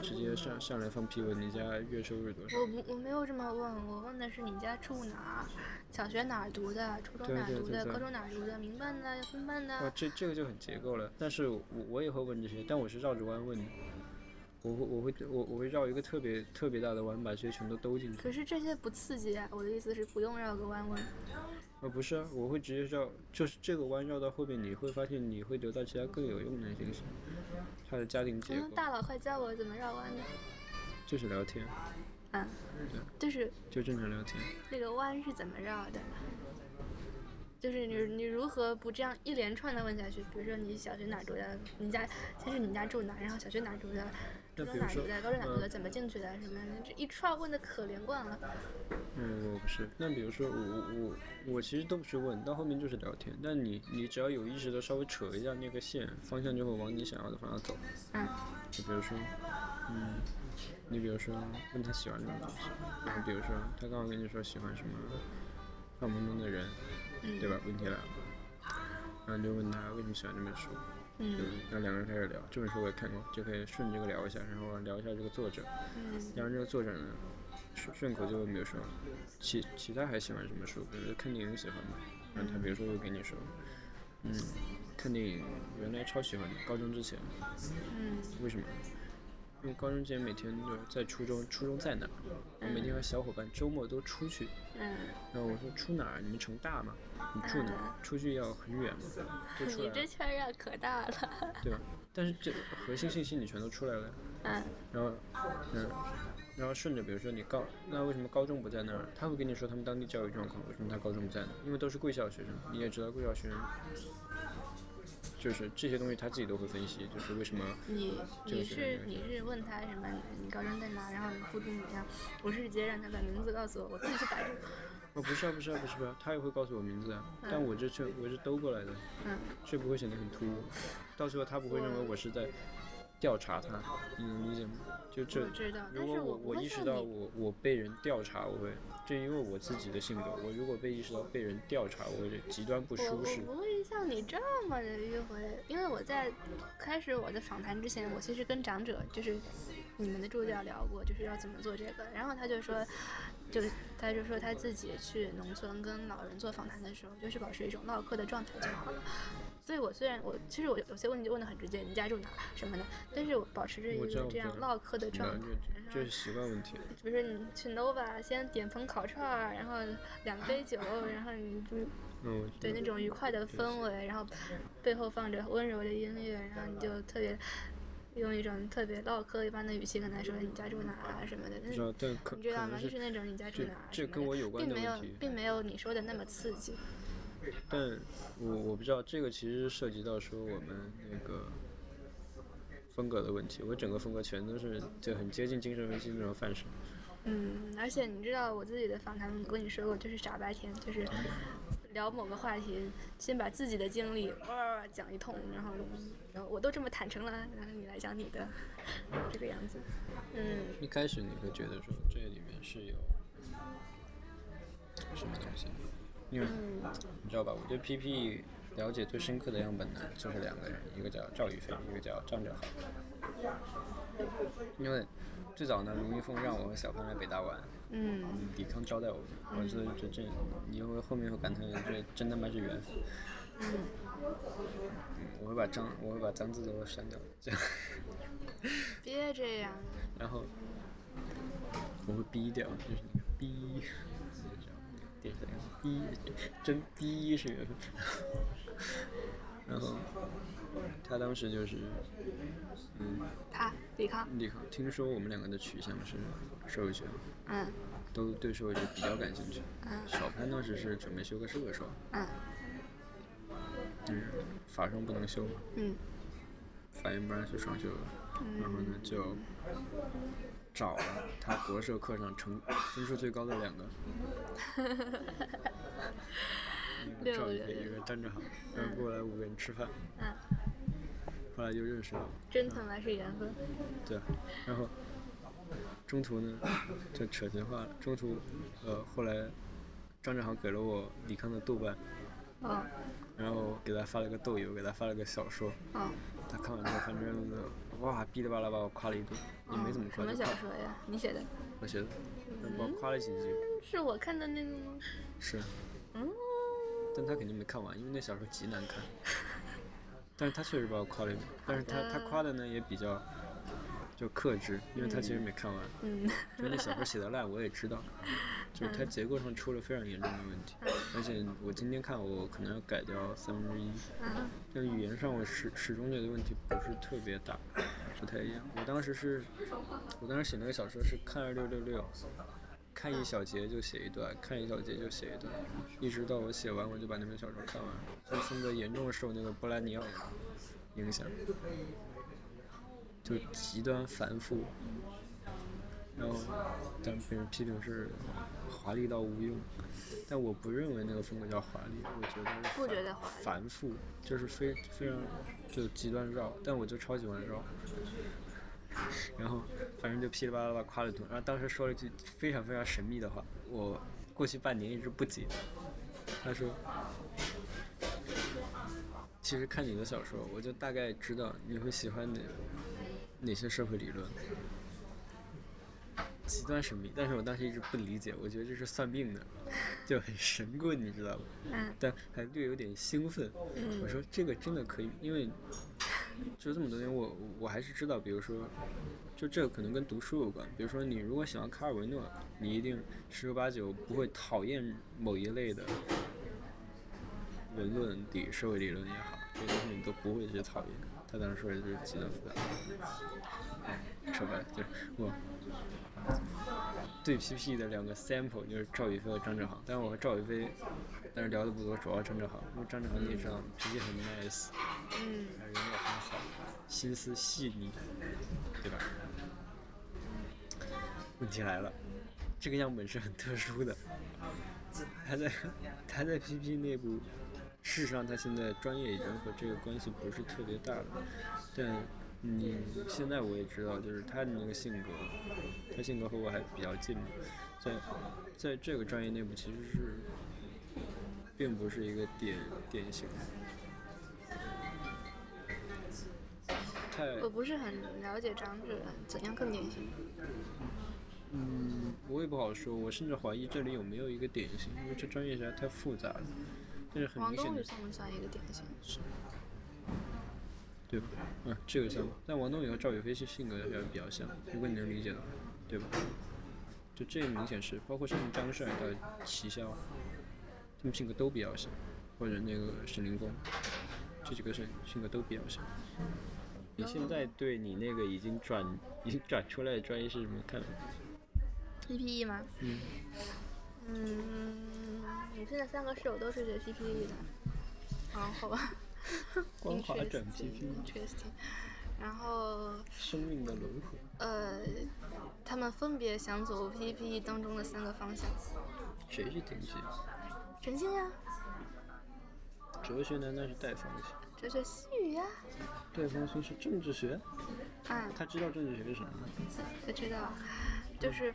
A: 直接上上来放屁问你家月收入多少。
B: 我不我没有这么问，我问的是你家住哪儿，小学哪儿读的，初中哪儿读的，高中哪儿读的，民办的分办
A: 啊
B: 的，。
A: 这这个就很结构了。但是我我也会问这些，但我是绕着弯问的。我会我会我我会绕一个特别特别大的弯，把这些全都兜进去。
B: 可是这些不刺激啊！我的意思是不用绕个弯问。
A: 啊，不是啊，我会直接绕，就是这个弯绕到后面，你会发现你会得到其他更有用的信息。他的家庭结
B: 嗯，
A: 构
B: 大佬快教我怎么绕弯的。
A: 就是聊天，
B: 嗯，就是
A: 就正常聊天。
B: 那个弯是怎么绕的？就是你你如何不这样一连串的问下去？比如说你小学哪儿读的，你家先是你家住哪，然后小学哪儿读的，初
A: 那比如说
B: 中哪儿读的，高中哪儿读的，
A: 嗯
B: 怎么进去的，什么这一串问的可连贯了。
A: 嗯，我不是。那比如说我我我我其实都不是问，到后面就是聊天。但你你只要有意识的稍微扯一下那个线，方向就会往你想要的方向走。
B: 嗯
A: 就比如说，嗯，你比如说问他喜欢什么东西，然后比如说他刚刚跟你说喜欢什么放萌萌的人，
B: 嗯，
A: 对吧？问题来了，然后你就问他为什么喜欢这本书，
B: 嗯
A: 对那两个人开始聊，这本书我也看过，就可以顺这个聊一下，然后聊一下这个作者，
B: 嗯
A: 然后这个作者呢，顺顺口就没有说。其其他还喜欢什么书？比如说看电影喜欢吗？然后他比如说会给你说，嗯，看电影原来超喜欢的，高中之前。
B: 嗯
A: 为什么？因为高中之前每天就是在初中，初中在哪儿？我每天和小伙伴周末都出去。
B: 嗯，
A: 然后我说出哪儿？你们城大吗？你住哪儿？出去要很远吗？就出
B: 你
A: 来了，
B: 这圈儿啊可大了。
A: 对吧？但是这核心信息你全都出来了呀。
B: 嗯
A: 然后，嗯，然后顺着，比如说你高，那为什么高中不在那儿？他会跟你说他们当地教育状况，为什么他高中不在呢？因为都是贵校学生，你也知道贵校学生，就是这些东西他自己都会分析，就是为什么
B: 你你是你是问他什么？你高中在哪？然后你附近怎么样？我是直接让他把名字告诉我，我自己去百度。
A: 哦，不是啊，不是啊，不是啊，他也会告诉我名字啊，但我这却我是兜过来的，
B: 嗯，
A: 却不会显得很突兀，到时候他不会认为我是在调查他，你能理解吗？就这
B: 我，知道，
A: 如果
B: 但是
A: 我我意识。到我我被人调查，我会，这因为我自己的性格，我如果被意识到被人调查，我会极端不
B: 我
A: 舒适
B: 我。不会像你这么的迂回，因为我在开始我的访谈之前，我其实跟长者就是你们的助教聊过，就是要怎么做这个，然后他就说，就他就说他自己去农村跟老人做访谈的时候，就是保持一种唠嗑的状态就好了。所以我虽然我其实我有些问题就问的很直接，你家住哪什么的，但是我保持着一个这样唠嗑的状态。
A: 这这是习惯问题。
B: 比如说你去 nova 先点份烤串儿，然后两杯酒，(laughs) 然后你就对那种愉快的氛围，然后背后放着温柔的音乐，然后你就特别用一种特别唠嗑一般的语气跟他说你家住哪啊什么的，但是你知道吗？就是是那种你家住哪儿
A: 这
B: 什么的
A: 跟我有关
B: 并没有并没有你说的那么刺激。
A: 但我我不知道这个其实涉及到说我们那个风格的问题，我整个风格全都是就很接近精神分析那种范式。
B: 嗯，而且你知道我自己的访谈，我跟你说过，就是傻白甜，就是聊某个话题，先把自己的经历哇哇哇讲一通，然后然后我都这么坦诚了，然后你来讲你的，这个样子。嗯，
A: 一开始你会觉得说这里面是有什么东西，因为你知道吧？我对 PP 了解最深刻的样本呢，就是两个人，一个叫赵宇飞，一个叫张哲浩。因为最早呢，卢一峰让我和小潘来北大玩，
B: 嗯
A: 嗯，李康招待我们，我说这这，你会后面会感叹这真他妈是缘分。
B: 嗯
A: 嗯，我会把脏我会把脏字都删掉，这样，
B: 别这样。(laughs)
A: 然后我会逼掉，就是那个逼，电视台逼，真逼是缘分。然后他当时就是，嗯，
B: 他李康，
A: 李康听说我们两个的取向是社会学，
B: 嗯
A: 都对社会学比较感兴趣。
B: 嗯
A: 小潘当时是准备修个社硕，
B: 嗯
A: 嗯，法双不能修嘛，
B: 嗯
A: 法院不让修双修了，然后呢就找了他国社课上成分数最高的两个，(laughs) 一个赵宇飞，一个张志豪，然后过来五个人吃饭，
B: 嗯，
A: 后来就认识了，
B: 真他妈是缘分。
A: 对，然后中途呢就扯闲话了，中途呃后来张志豪给了我李康的豆瓣，
B: 哦
A: 然后给他发了个豆油，给他发了个小说，
B: 哦，
A: 他看完之后，反正哇，哔哩吧啦把我夸了一顿，也没怎么夸，
B: 什么小说呀？你写的？
A: 我写的，把我夸了几句，
B: 是我看的那个吗？
A: 是，
B: 嗯，
A: 但他肯定没看完，因为那小说极难看。(laughs) 但是他确实把我夸了一顿，但是他他夸的呢也比较就克制，因为他其实没看完，
B: 嗯。
A: 就那小说写的烂，我也知道，(laughs) 就是它结构上出了非常严重的问题，而且我今天看我可能要改掉三分之一。
B: 嗯。
A: 但语言上我始始终觉得问题不是特别大，不太一样。我当时是，我当时写那个小说是看二六六六，看一小节就写一段，看一小节就写一段，一直到我写完我就把那本小说看完，所以风格严重受那个波兰尼奥影响，就极端繁复，然后但被人批评是华丽到无用。但我不认为那个风格叫华丽，我觉得是
B: 不觉
A: 繁
B: 得华丽
A: 繁复，就是非非常就极端绕，但我就超喜欢绕。然后反正就噼里啪啦吧夸了一顿，然后当时说了一句非常非常神秘的话，我过去半年一直不解。他说：“其实看你的小说，我就大概知道你会喜欢哪哪些社会理论。极端神秘，但是我当时一直不理解，我觉得这是算命的，就很神棍，你知道吗？(laughs)
B: 嗯
A: 但还略有点兴奋。
B: 嗯
A: 我说这个真的可以，因为就这么多年我，我还是知道，比如说，就这个可能跟读书有关。比如说，你如果喜欢卡尔维诺，你一定十有八九不会讨厌某一类的文论理、社会理论也好，这些东西你都不会去讨厌。他当时说的就是极端复杂。哎，说白了就是我对 PP 的两个 sample 就是赵宇飞和张志航，但是我和赵宇飞，但是聊的不多，主要张志航，因为张志航你也知道，脾气很 nice，
B: 嗯
A: 人也很好，心思细腻，对吧？问题来了，这个样本是很特殊的，他在他在 PP 内部，事实上他现在专业已经和这个关系不是特别大了，但你现在我也知道，就是他的那个性格，他性格和我还比较近嘛，在在这个专业内部其实是，并不是一个典典型的。
B: 我不是很了解张志，怎样更典型？
A: 嗯，我也不好说，我甚至怀疑这里有没有一个典型，因为这专业实在太复杂了。但是很
B: 王
A: 明显的，
B: 算不算一个典型？
A: 对吧？嗯，这个算吧。但王东宇和赵宇飞是性格还是比较像，如果你能理解的话，对吧？就这明显是，包括甚至张帅到齐潇，他们性格都比较像，或者那个沈凌峰，这几个是性格都比较像。你现在对你那个已经转已经转出来的专业是什么看法
B: ？PPE 吗？
A: 嗯，
B: 嗯，我现在三个室友都是学 PPE 的，然后
A: 光华转
B: PP，interesting，然后
A: 生命的轮回。
B: 呃，他们分别想走 PPE 当中的三个方向，
A: 谁是顶级？
B: 陈星呀，
A: 哲学难道是带方性？
B: 哲学西语呀，
A: 带方性是政治学？
B: 嗯，
A: 他知道政治学是什么吗？
B: 他知道，就是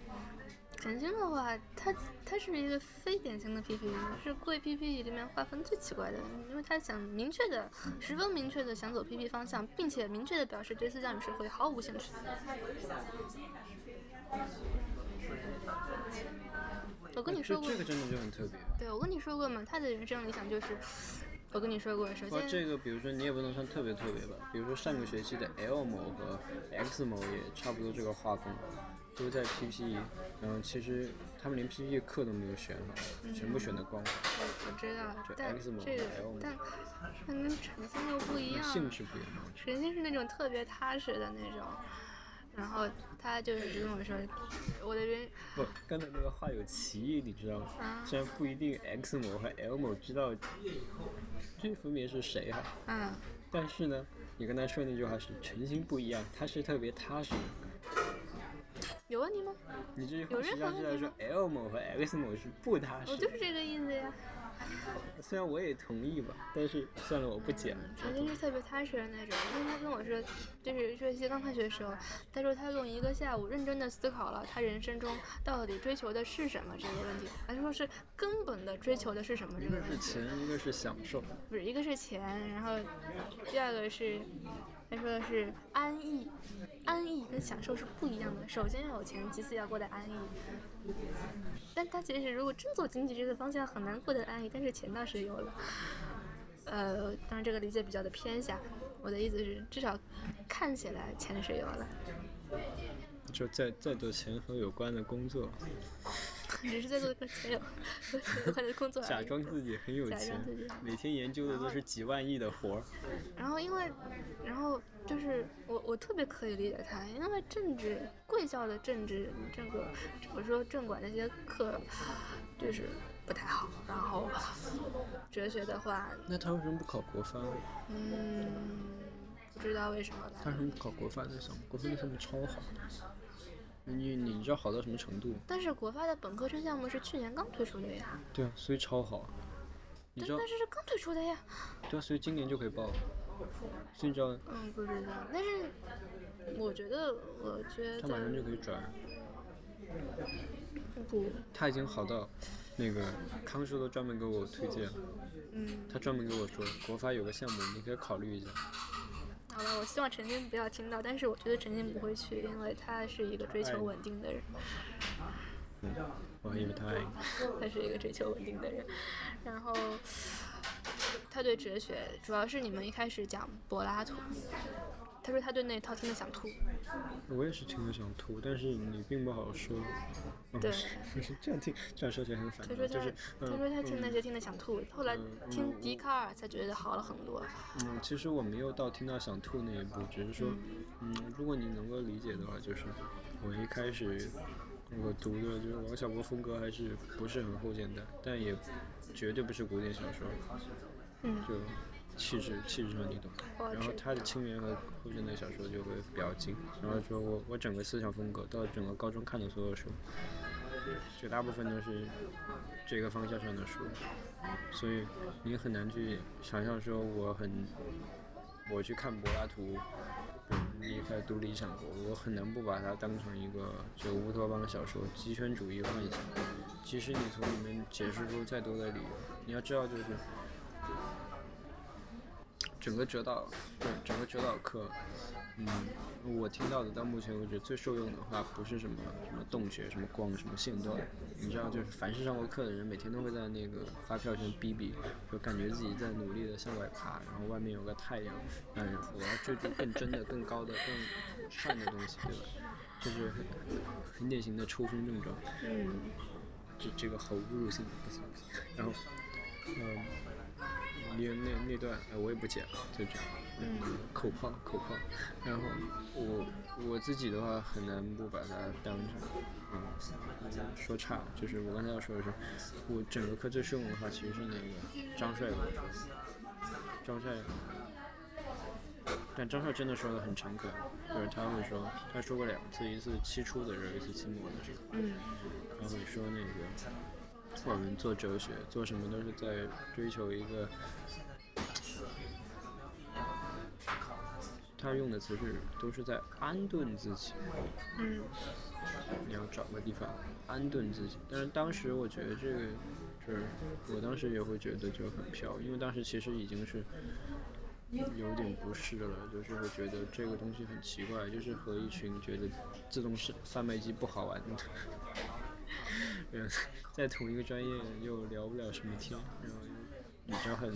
B: 陈星的话，他他是一个非典型的 PPE，是贵 PPE 里面划分最奇怪的，因为他想明确的、十分明确的想走 PP 方向，并且明确的表示对思想与社会毫无兴趣。我跟你说过
A: 这，个真的就很特别。
B: 对我跟你说过嘛，他的人生理想就是，我跟你说过，首
A: 哇，
B: 先
A: 这个比如说你也不能算特别特别吧，比如说上个学期的 L 某和 X 某也差不多这个画风，都在 PPE，然后其实他们连 PPE 课都没有选好，全部选的光环，
B: 我知道
A: 就，
B: 但这个但但跟陈星又不一样，
A: 性质不一样。
B: 陈星是那种特别踏实的那种，然后他就是跟我说，我的人
A: 不，刚才那个话有歧义，你知道吗？
B: 啊
A: 虽然不一定 X 某和 L 某知道这分别是谁哈，
B: 嗯，
A: 但是呢，你跟他说那句话是诚心不一样，他是特别踏实的。
B: 有问题吗？
A: 你这句
B: 有
A: 话实际上是在说 L 模和 X 模是不踏实。
B: 我就是这个意思呀。
A: 虽然我也同意吧，但是算了，我不讲。
B: 陈星是特别踏实的那种，因为他跟我说，就是这期刚开学的时候，他说他用一个下午认真的思考了他人生中到底追求的是什么这个问题，他说是根本的追求的是什么这
A: 一个是
B: 个问题。
A: 钱，一个是享受。
B: 不是，一个是钱，然后第二个是他说的是安逸，安逸跟享受是不一样的。首先要有钱，其次要过得安逸。但他其实如果真做经济这个方向，很难过得安逸，但是钱倒是有了。呃，当然这个理解比较的偏狭。我的意思是，至少看起来钱是有了，
A: 就再再做钱和有关的工作，(laughs)
B: 只是在做跟钱有和钱有关的工作。
A: 假装自己很有钱每天研究的都是几万亿的活儿。
B: 然后因为，然后就是我我特别可以理解他，因为政治贵校的政治这个我说政管那些课就是不太好，然后哲学的话，
A: 那他为什么不考国发？
B: 嗯，不知道为什么吧。
A: 他为什么不考国范的项目？国范的项目超好。你你知道好到什么程度？
B: 但是国发的本科生项目是去年刚推出的呀，
A: 对啊，所以超好。你知道
B: 但但是是刚推出的呀。
A: 对啊，所以今年就可以报。所以你知道
B: 嗯，不知道，但是我觉得，我觉得
A: 他马上就可以转。
B: 不，
A: 他已经好到，那个康叔都专门给我推荐了，
B: 嗯，
A: 他专门给我说，国发有个项目你可以考虑一下。
B: 好了，我希望陈金不要听到，但是我觉得陈金不会去，因为他是一个追求稳定的人。
A: 嗯，我还以为他爱你。(laughs)
B: 他是一个追求稳定的人，然后他对哲学，主要是你们一开始讲柏拉图，他说他对那套听得想吐。
A: 我也是听了想吐，但是你并不好说。嗯
B: 对 (laughs)
A: 这样听，这样说起来很反常，
B: 他说他、
A: 就是
B: 他说他听那
A: 嗯
B: 些听得想吐，后来听笛卡尔才觉得好了很多。
A: 嗯，其实我没有到听到想吐那一步，只是说，嗯，如果你能够理解的话，就是我一开始我读的就是王小波风格还是不是很后现代，但也绝对不是古典小说，
B: 嗯，
A: 就气质气质上你懂。然后他的青年和后现代小说就会比较近，然后说我我整个思想风格到整个高中看的所有书，绝大部分都是这个方向上的书，所以你很难去想象说我很我去看柏拉图，嗯，你开始读《理想国》，我很难不把它当成一个这个乌托邦小说、极权主义幻想。即使你从里面解释出再多的理由，你要知道就是。整个哲导，对整个哲导课，嗯，我听到的到目前为止最受用的话，不是什么什么洞穴、什么光、什么线段，你知道，就是凡是上过课的人，每天都会在那个发票上逼逼，就感觉自己在努力的向外爬，然后外面有个太阳，嗯，我要追逐更真的、更高的、更善的东西，对吧？就是很很典型的抽风症状。
B: 嗯，
A: 这这个好侮辱性，不行不行。然后，嗯，那那那段哎我也不剪了，就这样，嗯，口炮口炮。然后我我自己的话很难不把它当成，嗯，说差，就是我刚才要说的是，我整个课最受用的话其实是那个张帅的，张帅。但张帅真的说的很诚恳，就是他会说，他说过两次，一次期初的时候，一次期末的时候。
B: 嗯，
A: 他会说那个，我们做哲学，做什么都是在追求一个，他用的词是都是在安顿自己，
B: 嗯，
A: 你要找个地方安顿自己。但是当时我觉得这个，就是我当时也会觉得就很飘，因为当时其实已经是有点不适了，就是会觉得这个东西很奇怪，就是和一群觉得自动是贩卖机不好玩的。嗯，在同一个专业又聊不了什么天，然后又你知道很，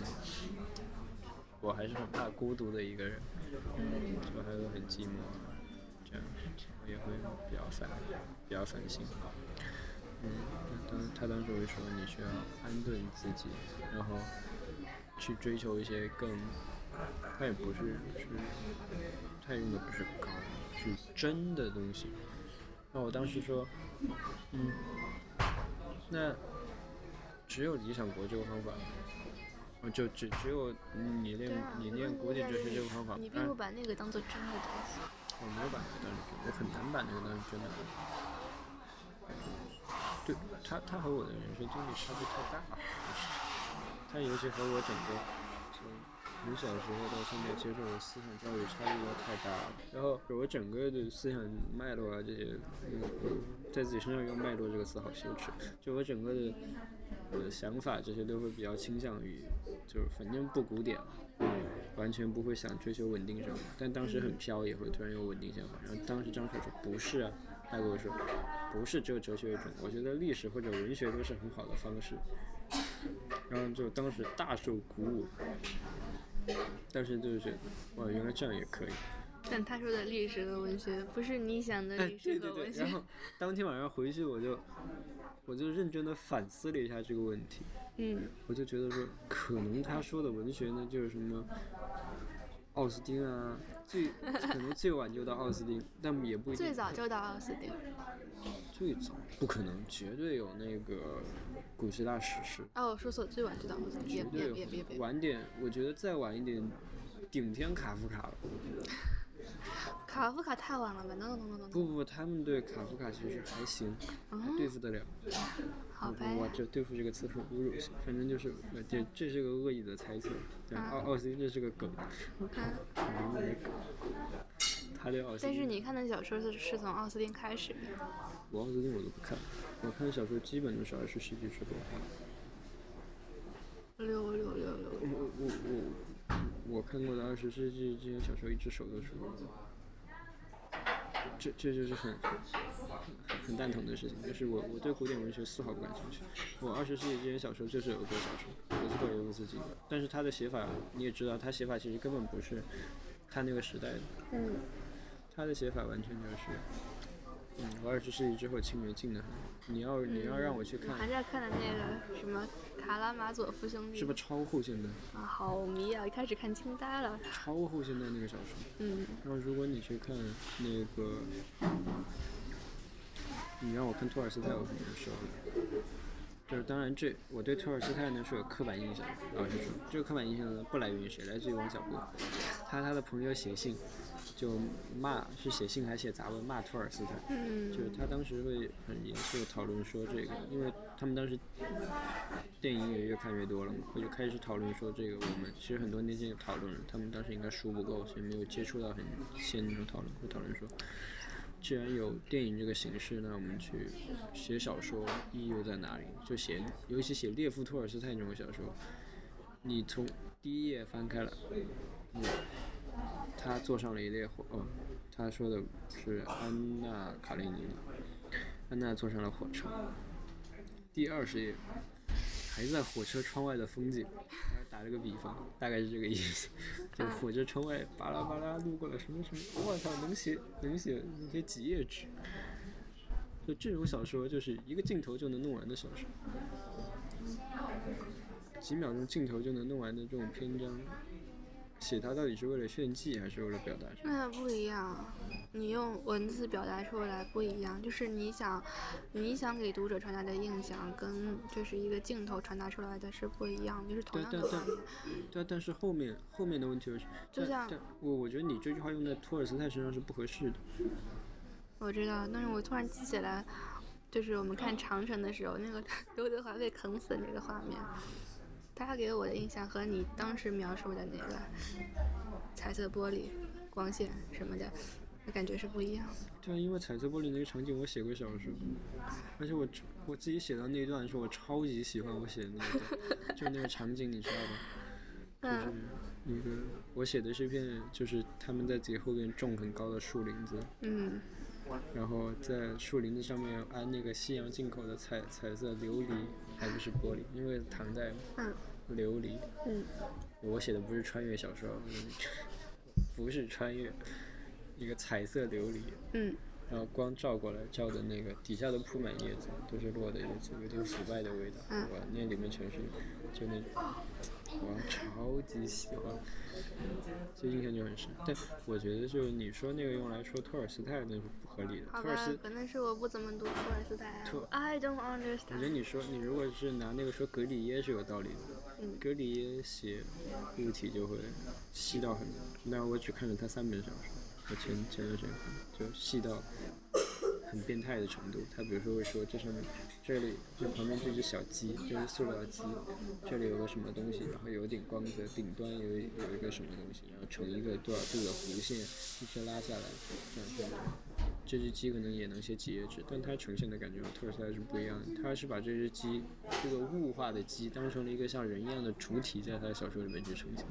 A: 我还是很怕孤独的一个人，就还有很寂寞，这样我也会比较烦，比较烦心。嗯，那当他当时会说你需要安顿自己，然后去追求一些更，他也不是是，他用的不是高，是真的东西。那我当时说，嗯，那只有理想国这个方法，我就只只有你练
B: 啊，
A: 你练古典哲学这个方法，
B: 你
A: 哎
B: 并不把那个当做真的东西。
A: 我没有把那个当成真，我很难把那个当成真的。对他，他和我的人生经历差距太大了，他尤其和我整个从从小时候到现在接受的思想教育差距都太大了。然后我整个的思想脉络啊这些，嗯，在自己身上用脉络这个词好羞耻。就我整个的呃想法这些都会比较倾向于，就是反正不古典，完全不会想追求稳定什么。但当时很飘，也会突然有稳定想法。然后当时张水说不是啊，他跟我说不是只有哲学一种，我觉得历史或者文学都是很好的方式。然后就当时大受鼓舞，但是就是觉得哇，原来这样也可以。
B: 但他说的历史和文学不是你想的
A: 哎，
B: 历
A: 对对对，
B: 史和文学。
A: 然后当天晚上回去我就我就认真的反思了一下这个问题，
B: 嗯
A: 我就觉得说，可能他说的文学呢，就是什么奥斯汀啊，最可能最晚就到奥斯汀，但也不一定。
B: 最早就到奥斯汀。
A: 最早不可能，绝对有那个古希腊史诗，
B: 哦，说错，最晚就到奥斯汀，也
A: 绝对有
B: 也也。
A: 晚点，我觉得再晚一点，顶天卡夫卡了。(laughs)
B: 卡夫卡太晚了吧？no no no no no。
A: 不不不，他们对卡夫卡其实还行，还对付得了。
B: 好吧。
A: 我，这对付这个词很侮辱性，反正就是，呃这这是个恶意的猜测。对，
B: 啊
A: 奥奥斯汀这是个梗，
B: 我看，
A: 人物的梗。他对奥斯汀，
B: 但是你看的小说是是从奥斯汀开始的。
A: 我奥斯汀我都不看，我看小说基本都是二十世纪之后。
B: 六六六六。
A: 我我我我看过的二十世纪这些小说一只手都数。这这就是很很很蛋疼的事情，就是我我对古典文学丝毫不感兴趣。我二十世纪之前小说就是俄国小说，罗斯托耶夫斯基的，但是他的写法你也知道，他写法其实根本不是他那个时代的，
B: 嗯，
A: 他的写法完全就是，嗯，我二十世纪之后清明近的很。你要你要让我去看，
B: 我还在看的那个什么《卡拉马佐夫兄弟
A: 是》不是超后现代？
B: 啊，好迷啊！一开始看惊呆了。
A: 超后现代那个小说。
B: 嗯，
A: 然后如果你去看那个，你让我看托尔斯泰，我肯定受不了。就是当然这我对托尔斯泰呢是有刻板印象的，老实说，这个刻板印象呢不来源于谁，来自于王小波，他他的朋友写信，就骂是写信还写杂文骂托尔斯泰，
B: 嗯
A: 就是他当时会很严肃地讨论说这个，因为他们当时电影也越看越多了嘛，我就开始讨论说这个我们其实很多年前有讨论了，他们当时应该书不够，所以没有接触到很先那种讨论，会讨论说，既然有电影这个形式，那我们去写小说意义又在哪里？就写，尤其写列夫·托尔斯泰那种小说，你从第一页翻开了，嗯，他坐上了一列火，哦，他说的是安娜·卡列尼娜，安娜坐上了火车。第二十页，还在火车窗外的风景，他打了个比方，大概是这个意思。(laughs) 就火车窗外巴拉巴拉路过了什么什么，我操，能写能写能写几页纸。就这种小说，就是一个镜头就能弄完的小说，几秒钟镜头就能弄完的这种篇章，写它到底是为了炫技还是为了表达什么？
B: 那不一样，你用文字表达出来不一样，就是你想，你想给读者传达的印象跟就是一个镜头传达出来的是不一样，就是同样的画面。
A: 对，但是后面后面的问题就是，
B: 就像
A: 我我觉得你这句话用在托尔斯泰身上是不合适的。
B: 我知道，但是我突然记起来，就是我们看《长城》的时候，那个 (laughs) 刘德华被啃死的那个画面，他给我的印象和你当时描述的那个彩色玻璃、光线什么的，感觉是不一样的。
A: 对啊，因为彩色玻璃那个场景我写过小说，而且我我自己写到那一段的时候，我超级喜欢我写的那一段，就是那个场景，你知道吧？(laughs) 就是那个我写的是一片，就是他们在自己后边种很高的树林子，
B: 嗯
A: 然后在树林子上面安那个西洋进口的彩彩色琉璃，还不是玻璃，因为唐代琉璃。
B: 嗯
A: 我写的不是穿越小说，不是穿越，一个彩色琉璃，
B: 嗯
A: 然后光照过来，照的那个底下都铺满叶子，都是落的叶子，有点腐败的味道。
B: 嗯
A: 哇，那里面全是就那种，我超级喜欢，就印象就很深。但我觉得就是你说那个用来说托尔斯泰那是不合理的。托尔斯，，
B: 可能是我不怎么读托尔斯泰啊
A: 托。
B: I don't
A: 我觉得
B: understand。
A: 你说你如果是拿那个说格里耶是有道理的，
B: 嗯
A: 格里耶写物体就会细到很，那我只看了他三本小说，我前前段时间看，就细到很变态的程度。他比如说会说这上面这里这旁边这只小鸡，这是塑料鸡，这里有个什么东西，然后有点光泽，顶端有有一个什么东西，然后成一个多少度的弧线，一直拉下来，这样这样。这只鸡可能也能写几页纸，但它呈现的感觉和托尔斯泰是不一样的。他是把这只鸡，这个物化的鸡，当成了一个像人一样的主体，在他的小说里面去呈现。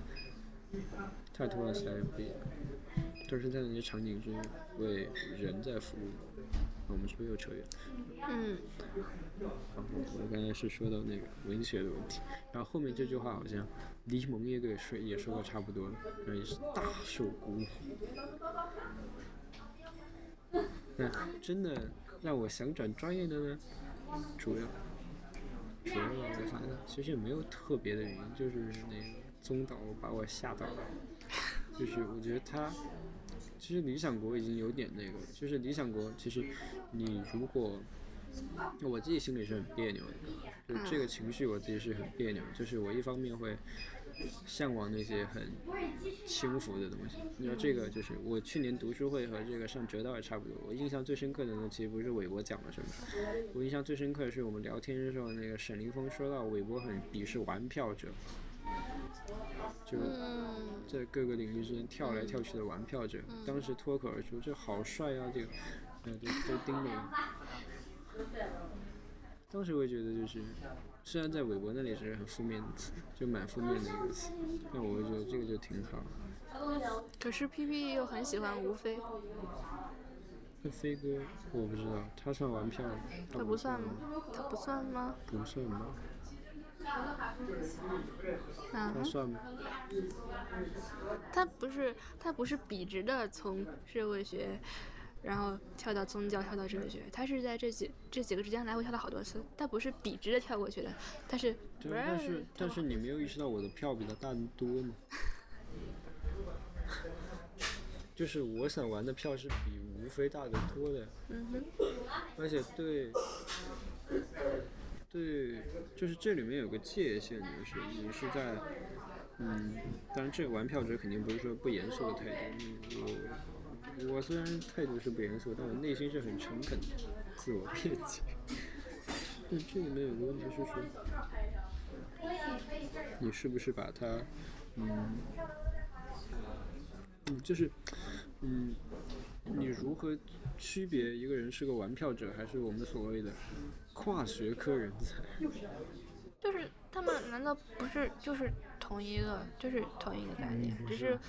A: 他和托尔斯泰不一样，都是在那些场景是为人在服务。我们是不是又扯远了？
B: 嗯
A: 然后我刚才是说到那个文学的问题，然后后面这句话好像黎蒙也给说也说的差不多了，然后也是大受鼓舞。那真的让我想转专业的呢，主要主要我发现其实也没有特别的原因，就是那个宗导把我吓到了，就是我觉得他。其实理想国已经有点那个了，就是理想国，其实你如果我自己心里是很别扭的，就这个情绪我自己是很别扭，就是我一方面会向往那些很轻浮的东西。你知道这个就是我去年读书会和这个上哲道也差不多。我印象最深刻的呢，其实不是韦伯讲了什么，我印象最深刻的是我们聊天的时候，那个沈凌峰说到韦伯很鄙视玩票者，就
B: 嗯
A: 在各个领域之间跳来跳去的玩票者，当时脱口而出：“这好帅啊！”这个，呃，就都盯着。当时我也觉得就是，虽然在韦伯那里是很负面的词，就蛮负面的一个词，但我会觉得这个就挺好。
B: 可是 P P 又很喜欢吴飞，
A: 那飞哥我不知道，他算玩票吗？
B: 他不算吗？他不算吗？
A: 不算吧？
B: 啊
A: 他，算吗？
B: 他不是他不是笔直的从社会学，然后跳到宗教，跳到哲学，他是在这几这几个之间来回跳了好多次，他不是笔直的跳过去的，他是
A: 对，但是但是你没有意识到我的票比他大得多吗？就是我想玩的票是比吴飞大得多的，
B: 嗯哼，
A: 而且对，对，就是这里面有个界限，就是你是在，嗯，当然这个玩票者肯定不是说不严肃的态度，嗯我我虽然态度是不严肃，但我内心是很诚恳的，自我辩解。但这里面有个问题是说，你是不是把它，嗯，嗯，就是，嗯，你如何区别一个人是个玩票者，还是我们所谓的跨学科人才？(laughs)
B: 就是他们难道不是就是同一个就是同一个概念，只是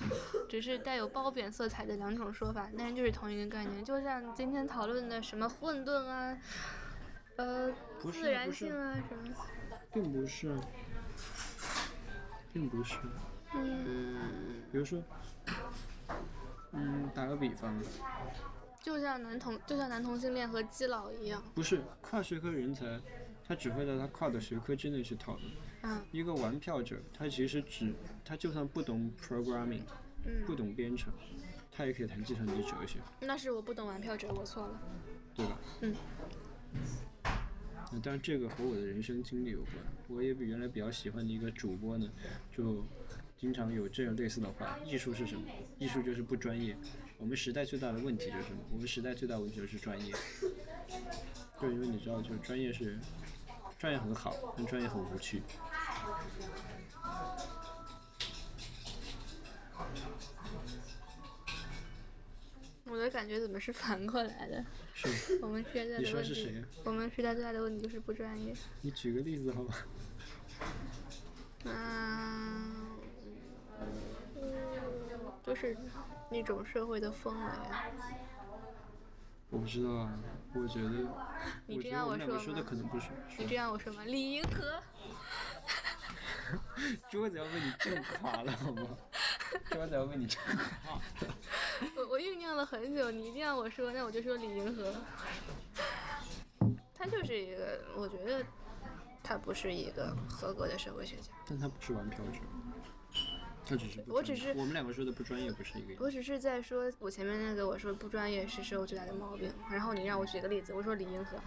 B: 只是带有褒贬色彩的两种说法，但是就是同一个概念。就像今天讨论的什么混沌啊，呃，自然性啊什么，
A: 并不是，并不是。
B: 嗯，
A: 比如说，嗯，打个比方，
B: 就像男同就像男同性恋和基佬一样，
A: 不是跨学科人才，他只会在他跨的学科之内去讨论。
B: 嗯
A: 一个玩票者，他其实只他就算不懂 programming，不
B: 嗯，
A: 懂编程，他也可以谈计算机哲学，
B: 那是我不懂玩票者，我错了。
A: 对吧？
B: 嗯。
A: 那当然，这个和我的人生经历有关。我也比原来比较喜欢的一个主播呢，就经常有这样类似的话：艺术是什么？艺术就是不专业。我们时代最大的问题就是什么？我们时代最大的问题就是专业。就因为你知道，就是专业是专业很好，但专业很无趣。
B: 我的感觉怎么是反过来的？
A: 是，
B: 我们现在
A: 你
B: 的问
A: 说是谁
B: 我们时代最大的问题就是不专业。
A: 你举个例子好吗？
B: 嗯，就是那种社会的氛围啊。
A: 我不知道啊，我觉得，
B: 你这样我说
A: 说的
B: 吗
A: 可能不是。
B: 你这样我说吗？李银河，
A: 桌子要被你震垮了，好吗？桌子要被你震垮了。
B: 我我酝酿了很久，你一定要我说，那我就说李银河。他就是一个，我觉得他不是一个合格的社会学家。
A: 但他不是玩票者，他只是
B: 我只是
A: 我们两个说的不专业不是一个意思。
B: 我只是在说，我前面那个我说不专业是社会最大的毛病，然后你让我举个例子，我说李银河，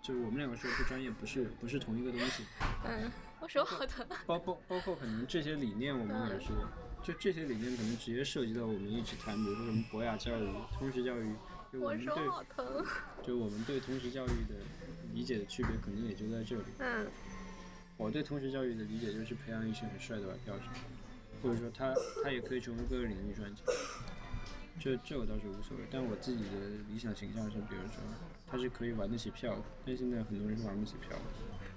A: 就是我们两个说的不专业不是不是同一个东西，
B: 嗯，我说好的，
A: 包包包括可能这些理念我们也是，就这些理念可能直接涉及到我们一直谈，比如说什么博雅教育、通识教育，就我
B: 我手
A: 们对
B: 好疼，
A: 就我们对通识教育的理解的区别可能也就在这里。
B: 嗯
A: 我对通识教育的理解就是培养一群很帅的玩票者，或者说他他也可以成为各个领域专家，这这我倒是无所谓。但我自己的理想形象是，比如说他是可以玩得起票的，但现在很多人是玩不起票的。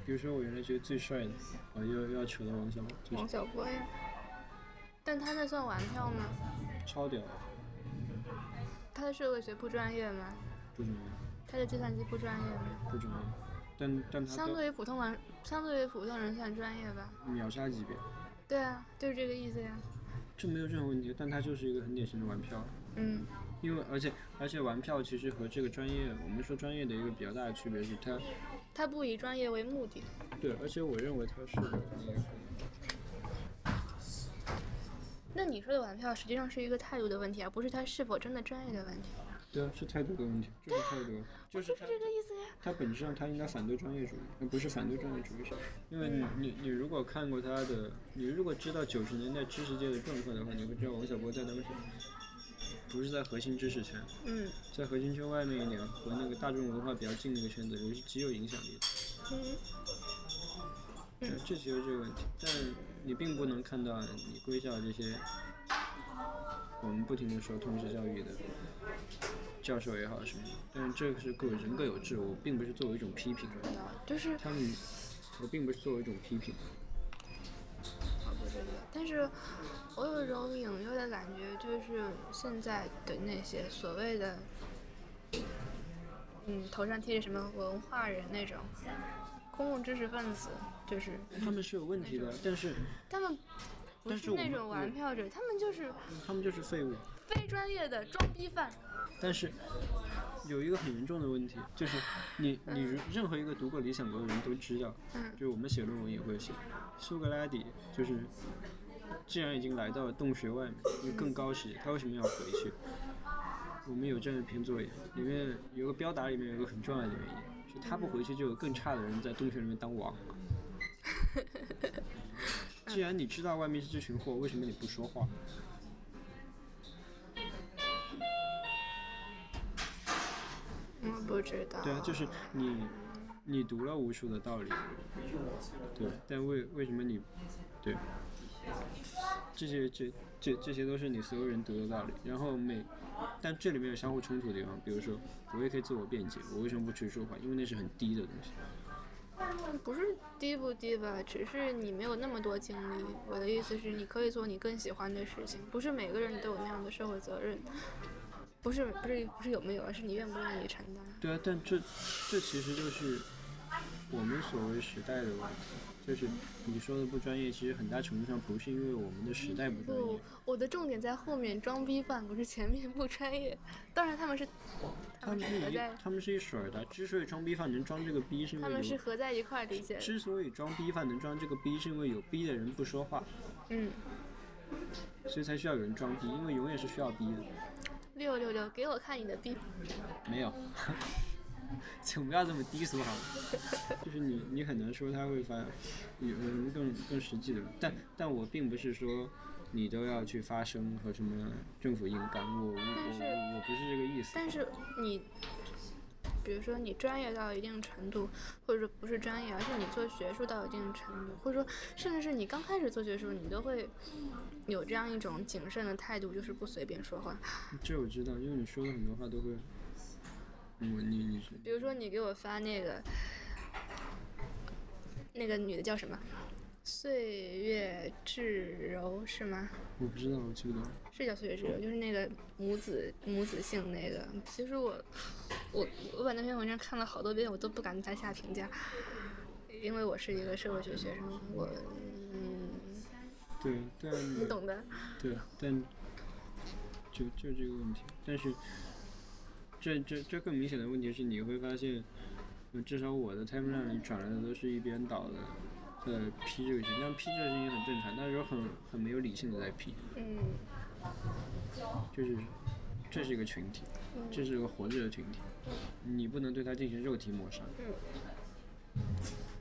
A: 比如说我原来觉得最帅的，啊又又要扯到王小波，
B: 王小波呀，但他那算玩票吗？
A: 超屌，
B: 他的社会学不专业吗？
A: 不专业，
B: 他的计算机不专业吗？
A: 不专业。但但他
B: 相对于普通玩，相对于普通人算专业吧？
A: 秒杀级别，
B: 对啊，就是这个意思呀。
A: 这没有任何问题。但他就是一个很典型的玩票。
B: 嗯
A: 因为而且而且玩票其实和这个专业，我们说专业的一个比较大的区别是它，
B: 他不以专业为目的。
A: 对，而且我认为它是那个，
B: 那你说的玩票实际上是一个态度的问题，而不是他是否真的专业的问题。
A: 对啊，是态度的问题，就是态度，(laughs) 就是
B: 就是这个意思呀。
A: 他本质上他应该反对专业主义，而不是反对专业主义。因为你你你如果看过他的，你如果知道九十年代知识界的状况的话，你会知道王小波在当时不是在核心知识圈，
B: 嗯
A: 在核心圈外面一点和那个大众文化比较近的一个圈子，也是极有影响力的。
B: 嗯
A: 这这就是这个问题，但你并不能看到你归校这些，我们不停的说通识教育的教授也好什么的，但是这个是各人各有志，我并不是作为一种批评，
B: 就是
A: 他们我并不是作为一种批评。
B: 我不知道，但是我有一种隐约的感觉，就是现在的那些所谓的，嗯，头上贴着什么文化人那种公共知识分子，就是
A: 他们是有问题的，但是
B: 他们不
A: 是
B: 那种玩票者，他们就是
A: 他们就是废物。
B: 非专业的装逼犯。
A: 但是有一个很严重的问题，就是你你任何一个读过《理想国》的人都知道，
B: 嗯
A: 就是我们写论文也会写，苏格拉底就是既然已经来到了洞穴外面，就更高级，他为什么要回去？我们有这样一篇作业，里面有个标答，里面有个很重要的原因，是他不回去就有更差的人在洞穴里面当王。(laughs) 既然你知道外面是这群货，为什么你不说话？
B: 不知道。
A: 对啊，就是你，你读了无数的道理，对，但为为什么你，对，这些这这这些都是你所有人读的道理，然后每，但这里面有相互冲突的地方，比如说我也可以自我辩解，我为什么不去说话？因为那是很低的东西。
B: 不是低不低吧，只是你没有那么多精力。我的意思是，你可以做你更喜欢的事情，不是每个人都有那样的社会责任。不是不是不是有没有，而是你愿不愿意承担。
A: 对啊，但这这其实就是我们所谓时代的问题，就是你说的不专业，其实很大程度上不是因为我们的时代不专
B: 不
A: 业，，
B: 我的重点在后面，装逼犯不是前面不专业。当然他们是，他们
A: 是一
B: 是合在，
A: 他们是一水儿的。之所以装逼犯能装这个逼，是因为
B: 他们是合在一块儿理解的。
A: 之所以装逼犯能装这个逼，是因为有逼的人不说话，
B: 嗯，
A: 所以才需要有人装逼，因为永远是需要逼的。
B: 六六六，给我看你的逼。
A: 没有，(laughs) 请不要这么低俗好吗？(laughs) 就是你，你很难说他会发有人更更实际的，但但我并不是说你都要去发声和什么政府硬刚，我我我我不是这个意思。
B: 但是你，比如说你专业到一定程度，或者说不是专业，而是你做学术到一定程度，或者说甚至是你刚开始做学术，你都会有这样一种谨慎的态度，就是不随便说话。
A: 这我知道，因为你说的很多话都会，我你你是
B: 比如说你给我发那个那个女的叫什么？岁月至柔是吗？
A: 我不知道，我记不得了。
B: 是叫岁月至柔，就是那个母子母子性那个。其实我我我把那篇文章看了好多遍，我都不敢再下评价，因为我是一个社会学学生，我嗯，
A: 对，但 (laughs)
B: 你懂的。
A: 对，但就就这个问题，但是这这这更明显的问题是，你会发现，呃至少我的 timeline 里转来的都是一边倒的在批这个事情，但批这个事情很正常，但是有很很没有理性的在批，
B: 嗯。
A: 就是这是一个群体，这是一个活着的群体，你不能对他进行肉体抹杀。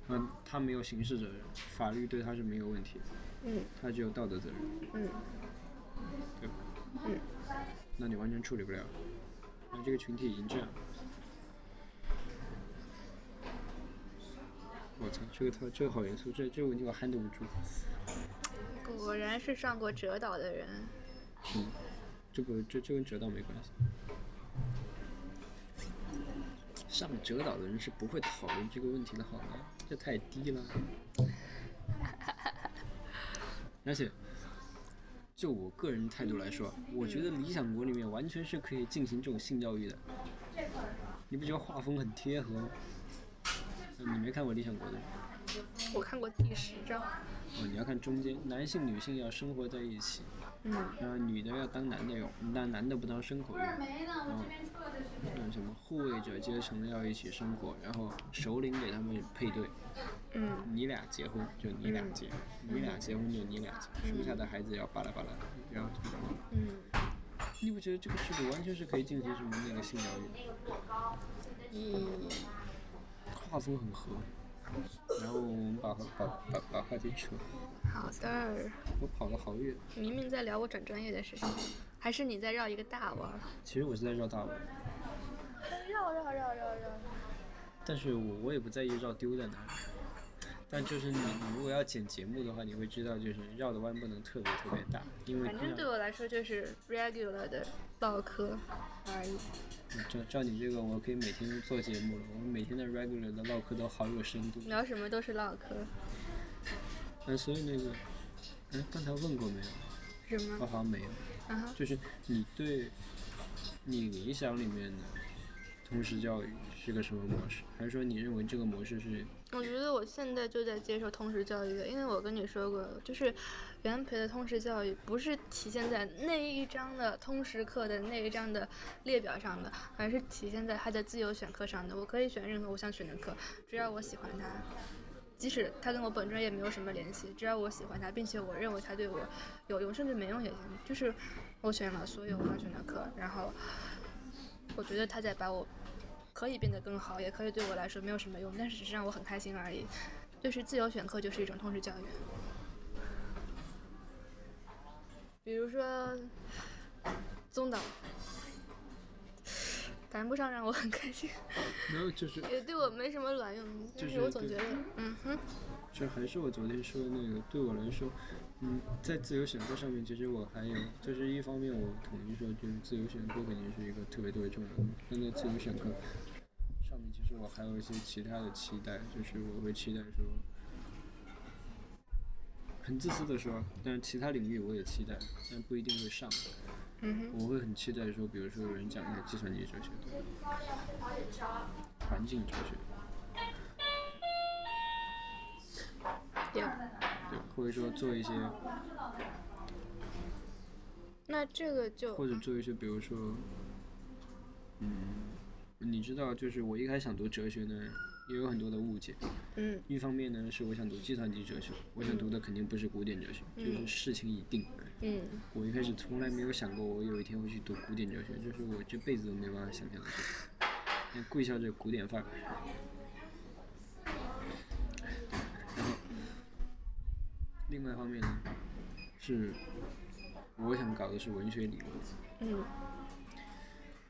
A: 嗯，他没有刑事责任，法律对他是没有问题的，
B: 嗯
A: 他就有道德责任。
B: 嗯
A: 对吧？
B: 嗯，
A: 那你完全处理不了。那这个群体已经这样，我操，这个他这个好严肃，这这个问题我 handle 不住。
B: 果然是上过哲导的人。
A: 嗯，这个这这跟哲导没关系。上哲导的人是不会讨论这个问题的，好吗？这太低了。(laughs) 而且，就我个人态度来说，我觉得《理想国》里面完全是可以进行这种性教育的。你不觉得画风很贴合吗？呃你没看过《理想国》的？
B: 我看过第十章。
A: 哦，你要看中间，男性女性要生活在一起，
B: 嗯。
A: 然后女的要当男的用，那男的不当牲口用。然后，那什么护卫者阶层要一起生活，然后首领给他们配对，
B: 嗯。
A: 你俩结婚就你俩结，你俩结婚就你俩结，生下的孩子要巴拉巴拉，然后
B: 嗯，
A: 你不觉得这个制度完全是可以进行什么那个性教育？
B: 嗯。
A: 画风很合。然后我们把把把把话题扯，
B: 好的。
A: 我跑了好远。
B: 明明在聊我转专业的事情，还是你在绕一个大弯儿？
A: 其实我是在绕大弯，
B: 绕绕绕绕绕。
A: 但是我我也不在意绕丢在哪里。但就是你你如果要剪节目的话，你会知道就是绕的弯不能特别特别大，因为
B: 反正对我来说就是 regular 的唠嗑而已。
A: 照照你这个，我可以每天做节目了。我们每天的 regular 的唠嗑都好有深度。
B: 聊什么都是唠嗑。
A: 嗯，所以那个，哎，刚才问过没有？
B: 什么？
A: 我好像没有。
B: 啊哈。
A: 就是你对，你理想里面的通识教育是个什么模式？还是说你认为这个模式是？
B: 我觉得我现在就在接受通识教育的，因为我跟你说过，就是原培的通识教育不是体现在那一章的通识课的那一章的列表上的，而是体现在它的自由选课上的。我可以选任何我想选的课，只要我喜欢它，即使他跟我本专业没有什么联系，只要我喜欢他，并且我认为他对我有用，甚至没用也行。就是我选了所有我想选的课，然后我觉得他在把我。可以变得更好，也可以对我来说没有什么用，但是只是让我很开心而已。就是自由选课就是一种通识教育。比如说，宗导，谈不上让我很开心。
A: 没有，就是。
B: 也对我没什么卵用，就是我总觉得，嗯哼。
A: 就还是我昨天说的那个，对我来说，嗯，在自由选课上面，其实我还有，就是一方面我统一说，就是自由选课肯定是一个特别特别重要的。但在自由选课上面，其实我还有一些其他的期待，就是我会期待说，很自私的说，但是其他领域我也期待，但不一定会上。
B: 嗯
A: 我会很期待说，比如说有人讲一下计算机哲学，环境哲学。
B: 对，
A: 或者说做一些，
B: 那这个就
A: 或者做一些，比如说，嗯，你知道，就是我一开始想读哲学呢，也有很多的误解。
B: 嗯。
A: 一方面呢，是我想读计算机哲学，我想读的肯定不是古典哲学，就是事情已定。
B: 嗯。
A: 我一开始从来没有想过，我有一天会去读古典哲学，就是我这辈子都没办法想象的事情。像贵校这古典范儿。另外一方面呢，是我想搞的是文学理论。
B: 嗯。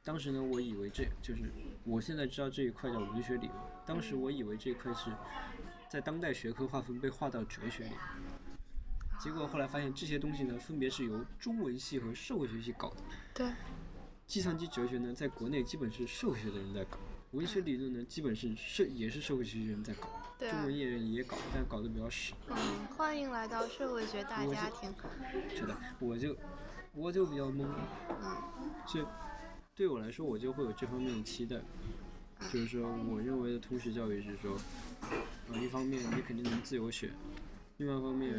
A: 当时呢，我以为这就是，我现在知道这一块叫文学理论。当时我以为这一块是在当代学科划分被划到哲学里，结果后来发现这些东西呢，分别是由中文系和社会学系搞的。
B: 对。
A: 计算机哲学呢，在国内基本是社会学的人在搞。文学理论呢，基本是社也是社会学的人在搞，中文也也搞，但搞得比较少。
B: 嗯，欢迎来到社会学大家庭。
A: 是的，我就我就比较懵。
B: 嗯。
A: 所以对我来说，我就会有这方面的期待，就是说，我认为的通识教育是说，呃，一方面你肯定能自由选，另外一方面，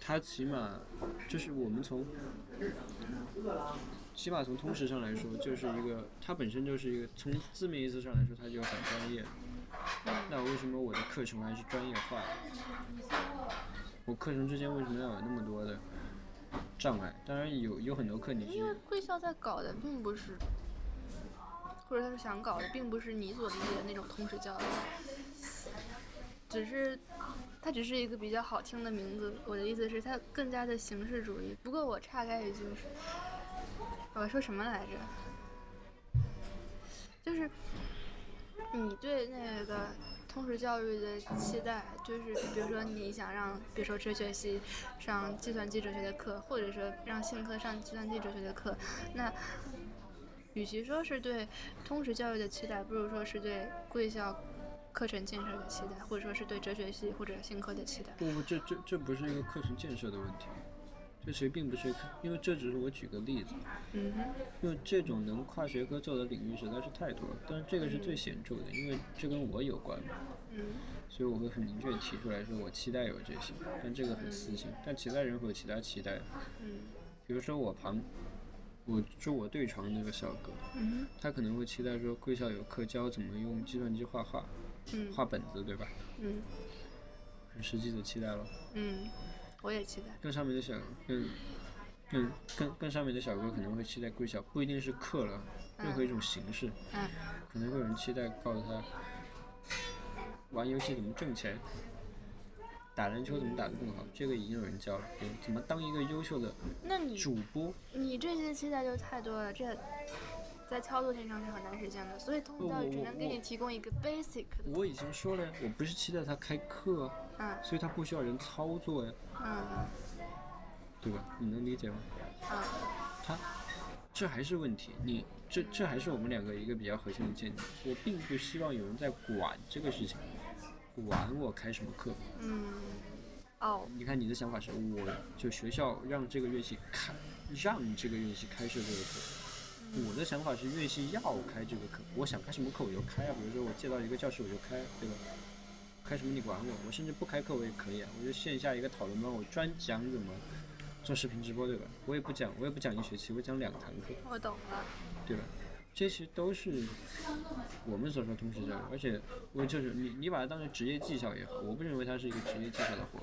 A: 它起码就是我们从。起码从通识上来说，就是一个，它本身就是一个，从字面意思上来说，它就很专业。那为什么我的课程还是专业化？我课程之间为什么要有那么多的障碍？当然有，有很多课你是。
B: 因为贵校在搞的并不是，或者他是想搞的，并不是你所理解的那种通识教育，只是，它只是一个比较好听的名字。我的意思是，它更加的形式主义。不过我岔开一句。我说什么来着？就是你对那个通识教育的期待，就是比如说你想让，比如说哲学系上计算机哲学的课，或者说让信科上计算机哲学的课，那与其说是对通识教育的期待，不如说是对贵校课程建设的期待，或者说是对哲学系或者新科的期待。
A: 不不，这这这不是一个课程建设的问题。这其实并不是，因为这只是我举个例子。
B: 嗯哼。
A: 因为这种能跨学科做的领域实在是太多了，但是这个是最显著的，因为这跟我有关嘛。
B: 嗯。
A: 所以我会很明确提出来说，我期待有这些，但这个很私心。但其他人会有其他期待。
B: 嗯。
A: 比如说我旁，我住我对床那个小哥，
B: 嗯
A: 他可能会期待说贵校有课教怎么用计算机画画，
B: 嗯，
A: 画本子对吧？
B: 嗯。
A: 很实际的期待了。
B: 嗯。我也期待。
A: 更上面的小，更，更更更上面的小哥可能会期待贵校，不一定是课了，任何一种形式，
B: 嗯，
A: 可能会有人期待告诉他，玩游戏怎么挣钱，打篮球怎么打得更好，这个已经有人教了，怎么当一个优秀的那你主播。
B: 你这些期待就太多了，这在操作性上是很难实现的，所以通教育只能给你提供一个 basic。
A: 我已经说了，我不是期待他开课。
B: 嗯
A: 所以他不需要人操作呀，
B: 嗯
A: 对吧？你能理解吗？
B: 嗯
A: 他，这还是问题。你这这还是我们两个一个比较核心的见解。我并不希望有人在管这个事情，管我开什么课。
B: 嗯，哦，
A: 你看你的想法是，我就学校让这个乐器开，让这个乐器开设这个课。我的想法是乐器要开这个课，我想开什么课我就开啊。比如说我借到一个教室我就开，对吧？开什么你管我？我甚至不开课我也可以啊。我就线下一个讨论班，我专讲怎么做视频直播，对吧？我也不讲，我也不讲一学期，我讲两堂课。
B: 我懂了。
A: 对吧？这些都是我们所说通识教育，而且我就是你，你把它当成职业技巧也好，我不认为它是一个职业技巧的活。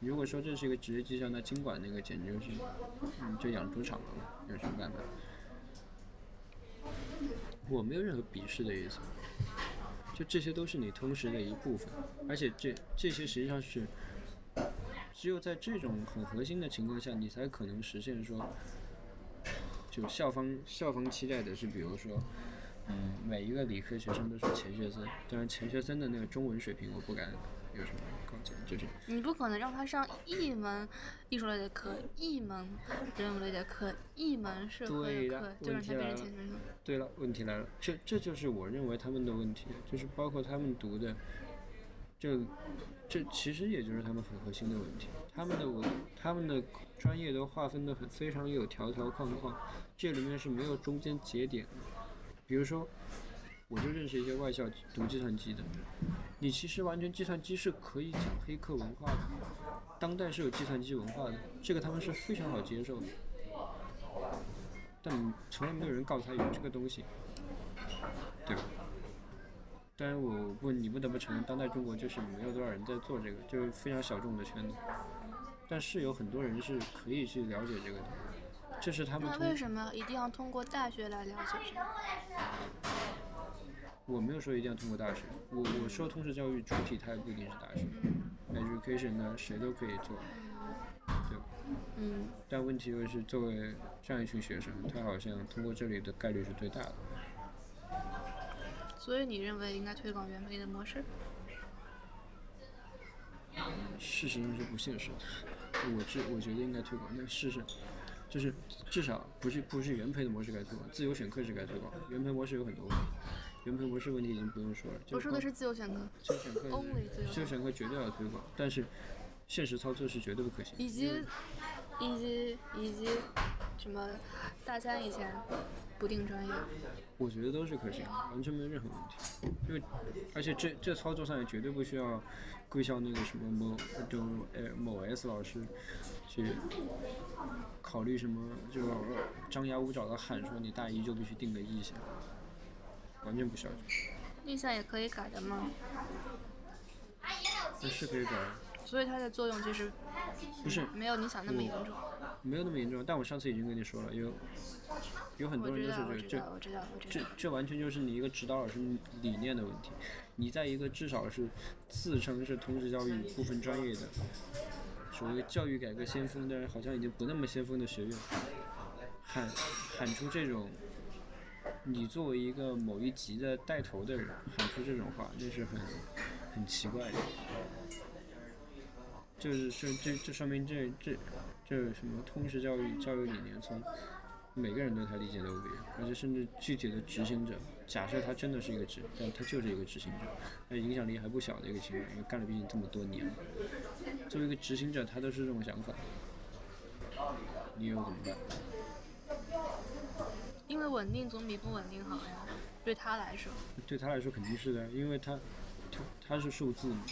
A: 如果说这是一个职业技巧，那经管那个简直就是，嗯，就养猪场了嘛，有什么办法？我没有任何鄙视的意思，就这些都是你通识的一部分，而且这这些实际上是，只有在这种很核心的情况下，你才可能实现说。就校方校方期待的是，比如说，嗯，每一个理科学生都是钱学森，当然钱学森的那个中文水平我不敢有什么高见，就是
B: 你不可能让他上一门艺术类的课，一门人文类的课，一门社会
A: 对的
B: 的课，就让他变成钱学森。
A: 对了，问题来了，这这就是我认为他们的问题，就是包括他们读的，就这其实也就是他们很核心的问题，他们的文他们的专业都划分的很非常有条条框框，这里面是没有中间节点的。比如说，我就认识一些外校读计算机的，你其实完全计算机是可以讲黑客文化的，当代是有计算机文化的，这个他们是非常好接受的。但从来没有人告诉他有这个东西，对吧？当然，我不，你不得不承认，当代中国就是没有多少人在做这个，就是非常小众的圈子。但是有很多人是可以去了解这个的，这是他们
B: 那为什么一定要通过大学来了解？
A: 我没有说一定要通过大学，我我说通识教育主体它也不一定是大学，education 呢谁都可以做，对吧？
B: 嗯，
A: 但问题就是作为这样一群学生，他好像通过这里的概率是最大的。
B: 所以你认为应该推广原配的模式？
A: 事实上是不现实的。我这我觉得应该推广，但事实就是至少不是不是原培的模式该推广，自由选课是该推广。原培模式有很多问题，原培模式问题已经不用说了。
B: 我说的是自由选课，
A: 自由选课
B: only 自由
A: 自由选课绝对要推广，但是现实操作是绝对不可行。
B: 以及以及以及什么大三以前不定专业，
A: 我觉得都是可行的，完全没有任何问题。因为，而且这这操作上也绝对不需要贵校那个什么某就呃某 S 老师去考虑什么，就张牙舞爪的喊说你大一就必须定个意向，完全不需要。
B: 意向也可以改的吗。
A: 那是可以改，
B: 所以它的作用其实
A: 不是
B: 没有你想那么严重。
A: 没有那么严重。但我上次已经跟你说了，有有很多人都是这这。这完全就是你一个指导老师理念的问题。你在一个至少是自称是通识教育部分专业的，属于教育改革先锋，但是好像已经不那么先锋的学院，喊喊出这种，你作为一个某一级的带头的人喊出这种话，那是很很奇怪的。就是这这这说明这这这什么通识教育教育理念从每个人对他理解都不一样，而且甚至具体的执行者，假设他真的是一个执，但他就是一个执行者，那影响力还不小的一个行为，因为干了毕竟这么多年了。作为一个执行者，他都是这种想法，你又怎么办？
B: 因为稳定总比不稳定好呀，对他来说。
A: 对他来说肯定是的，因为他他他是数字嘛，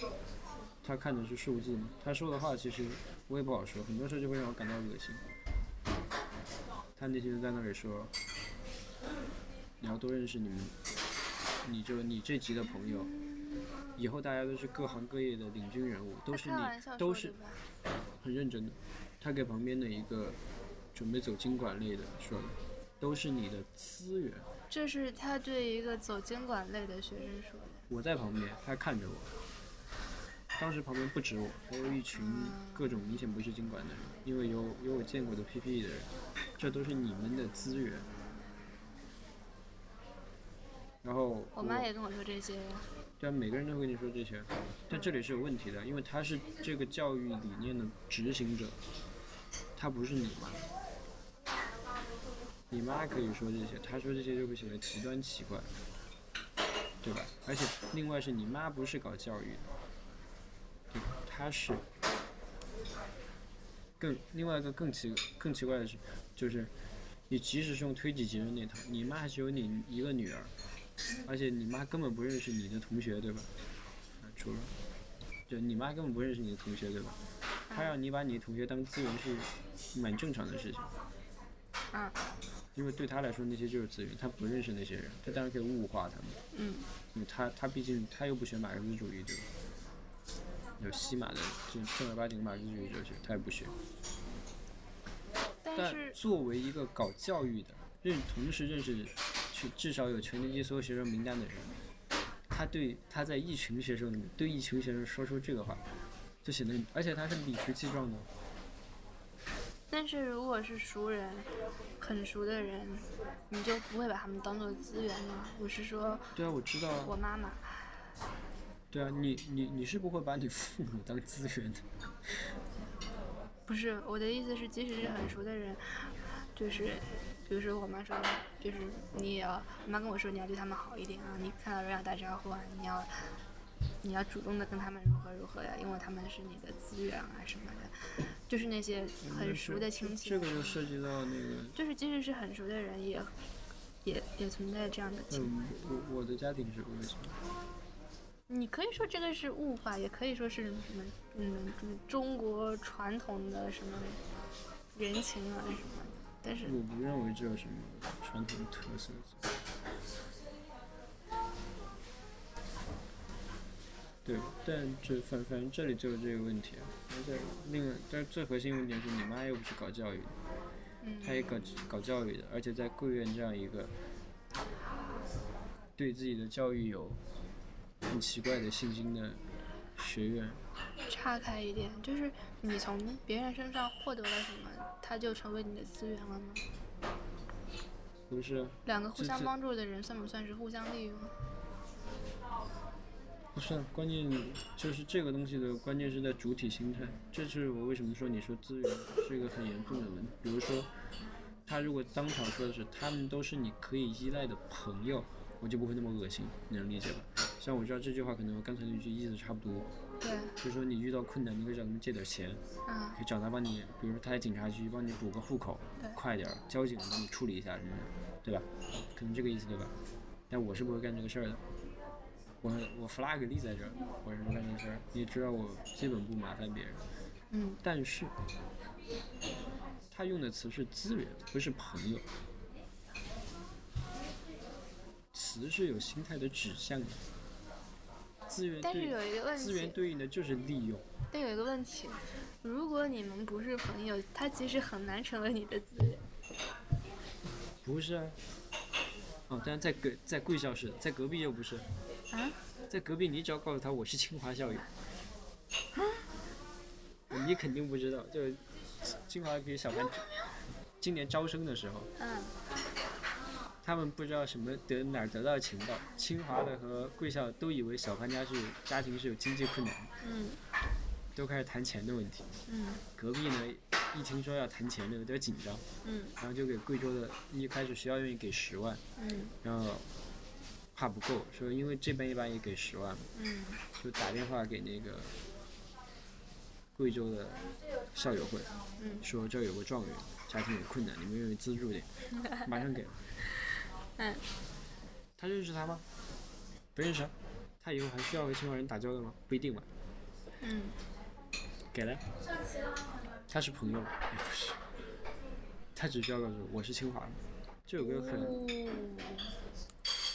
A: 他看的是数字嘛，他说的话其实我也不好说，很多时候就会让我感到恶心。他那天在那里说，你要多认识你们，你就你这级的朋友，以后大家都是各行各业的领军人物，都是你，都是？很认真的。他给旁边的一个准备走经管类的说的，都是你的资源。
B: 这是他对一个走经管类的学生说的。
A: 我在旁边，他看着我。当时旁边不止我，还有一群各种明显不是经管的人，因为有有我见过的 PPE 的人，这都是你们的资源。然后
B: 我妈也跟我说这些，
A: 对啊，每个人都会跟你说这些，但这里是有问题的，因为他是这个教育理念的执行者，他不是你妈。你妈可以说这些，他说这些就会显得极端奇怪，对吧？而且另外是你妈不是搞教育的，对吧？她是更另外一个更奇更奇怪的是，就是你即使是用推己及人那套，你妈还是有你一个女儿，而且你妈根本不认识你的同学，对吧？啊，除了，就你妈根本不认识你的同学，对吧？她让你把你的同学当资源是蛮正常的事情。
B: 嗯
A: 因为对他来说那些就是资源，他不认识那些人，他当然可以物化他们。
B: 嗯
A: 因为他他毕竟他又不学马克思主义，对吧？有西马的就正儿八经马克思主义哲学，他也不学。但
B: 但是
A: 作为一个搞教育的，认同时认识去至少有全年级所有学生名单的人，他对他在一群学生里面对一群学生说出这个话，就显得而且他是理直气壮的。
B: 但是如果是熟人，很熟的人，你就不会把他们当做资源吗？我是说
A: 对啊，我知道啊。
B: 我妈妈，
A: 对啊，你你你是不会把你父母当资源的。
B: 不是我的意思是，即使是很熟的人，就是比如说我妈说，就是你也要，我妈跟我说你要对他们好一点啊，你看到人要打招呼啊，你要你要主动的跟他们如何如何呀，因为他们是你的资源啊什么的，就是那些很熟的亲戚，
A: 这个就涉及到那个，
B: 就是即使是很熟的人也也也存在这样的情况。
A: 嗯，我我的家庭是为什么？
B: 你可以说这个是物化，也可以说是什么，嗯，就是中国传统的什么人情啊什么的。但是，
A: 我不认为这有什么传统特色。对，但这反反正这里就有这个问题啊。而且另外，但是最核心问题是你妈又不是搞教育的，
B: 嗯，
A: 她也搞搞教育的，而且在贵院这样一个对自己的教育有很奇怪的信心的学院，
B: 岔开一点，就是你从别人身上获得了什么，他就成为你的资源了吗？
A: 不是？
B: 两个互相帮助的人算不算是互相利用？
A: 不是，关键就是这个东西的关键是在主体心态，这是我为什么说你说资源是一个很严重的问题。比如说，他如果当场说的是他们都是你可以依赖的朋友，我就不会那么恶心，你能理解吧？像我知道这句话可能和刚才那句意思差不多，
B: 对，
A: 就是说你遇到困难，你可以找他们借点钱，
B: 嗯
A: 可以找他帮你，比如说他在警察局帮你补个户口，快点儿，交警帮你处理一下什么的，对吧？可能这个意思对吧？但我是不会干这个事儿的。我我 flag 立在这儿，我是不干这个事儿。你也知道我基本不麻烦别人，
B: 嗯
A: 但是他用的词是资源，不是朋友。词是有心态的指向的，资源
B: 但是
A: 对
B: 有一个问题
A: 资源对应的就是利用。
B: 但有一个问题，如果你们不是朋友，他其实很难成为你的资源。
A: 不是啊。哦，但是在隔在贵校是，在隔壁又不是。
B: 啊？
A: 在隔壁，你只要告诉他我是清华校友，你肯定不知道。就清华给小班，今年招生的时候，
B: 嗯
A: 他们不知道什么得哪儿得到情报，清华的和贵校都以为小潘家是家庭是有经济困难，
B: 嗯。
A: 都开始谈钱的问题。
B: 嗯。
A: 隔壁呢，一听说要谈钱就有点紧张，
B: 嗯。
A: 然后就给贵州的一开始学校愿意给十万，
B: 嗯。
A: 然后怕不够，说因为这边一般也给十万，
B: 嗯。
A: 就打电话给那个贵州的校友会，
B: 嗯。
A: 说这儿有个状元，家庭有困难，你们愿意资助点，(laughs) 马上给了。
B: 嗯，
A: 他认识他吗？不认识啊。他以后还需要和清华人打交道吗？不一定吧。
B: 嗯
A: 给了。他是朋友吗？也不是。他只需要告诉我我是清华的，这有个很
B: 哦，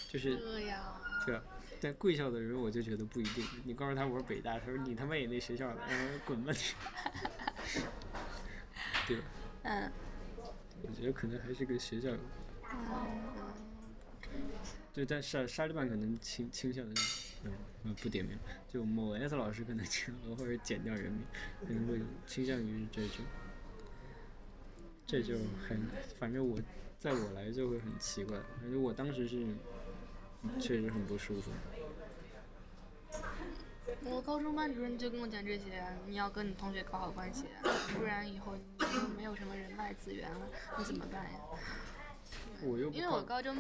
A: 就是
B: 这样。
A: 对啊，但贵校的人我就觉得不一定。你告诉他我是北大，他说你他妈也那学校的，嗯，滚吧你。(laughs) 对吧？
B: 嗯
A: 我觉得可能还是跟学校有关。
B: 嗯
A: 对，但沙沙利班可能倾倾向的，嗯，不点名，就某 S 老师可能倾偶尔减掉人名，可能会倾向于这种，这就很，反正我在我来就会很奇怪，反正我当时是确实很不舒服。
B: 我高中班主任就跟我讲这些，你要跟你同学搞好关系，不然以后你就没有什么人脉资源了，你怎么办呀？
A: 我又
B: 因为我高中，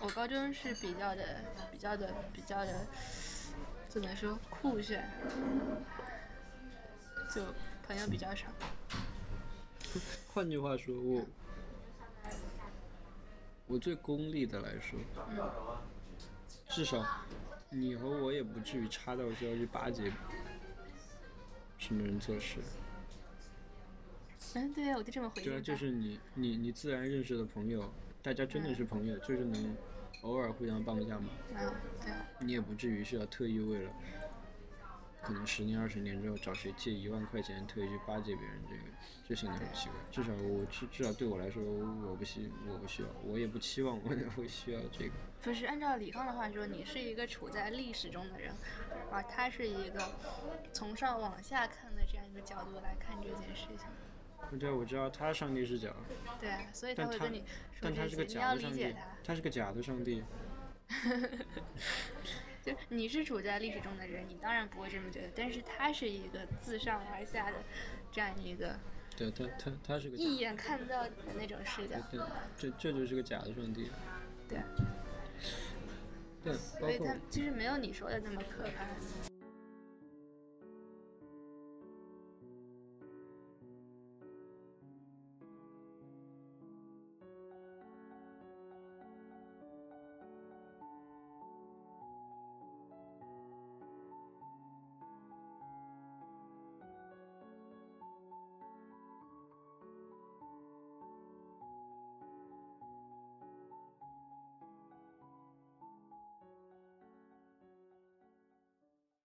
B: 我高中是比较的、比较的、比较的，怎么说酷炫，就朋友比较少。(laughs)
A: 换句话说，我我最功利的来说，至少你和我也不至于差到需要去巴结什么人做事。
B: 嗯，对呀，我就这么回应
A: 对啊，就是你你你自然认识的朋友，大家真的是朋友，就是能偶尔互相帮一下忙，
B: 嗯，对啊，
A: 你也不至于需要特意为了。可能十年二十年之后找谁借一万块钱，特意去巴结别人，这个这显得很奇怪。至少我至至少对我来说，我不需我不需要，我也不期望我会需要这个。
B: 不是按照李康的话说，你是一个处在历史中的人，而他是一个从上往下看的这样一个角度来看这件事情。
A: 对啊，我知道他上帝视角，
B: 对啊，所以他会跟你说
A: 但他是个假的上帝
B: 理解他。，
A: 他是个假的上帝。(laughs)
B: 就你是处在历史中的人，你当然不会这么觉得，但是他是一个自上而下的这样一个
A: 对他他他是个
B: 一眼看到你的那种视角，
A: 对，这这就是个假的上帝。
B: 对，
A: 对，
B: 所以他其实没有你说的那么可怕。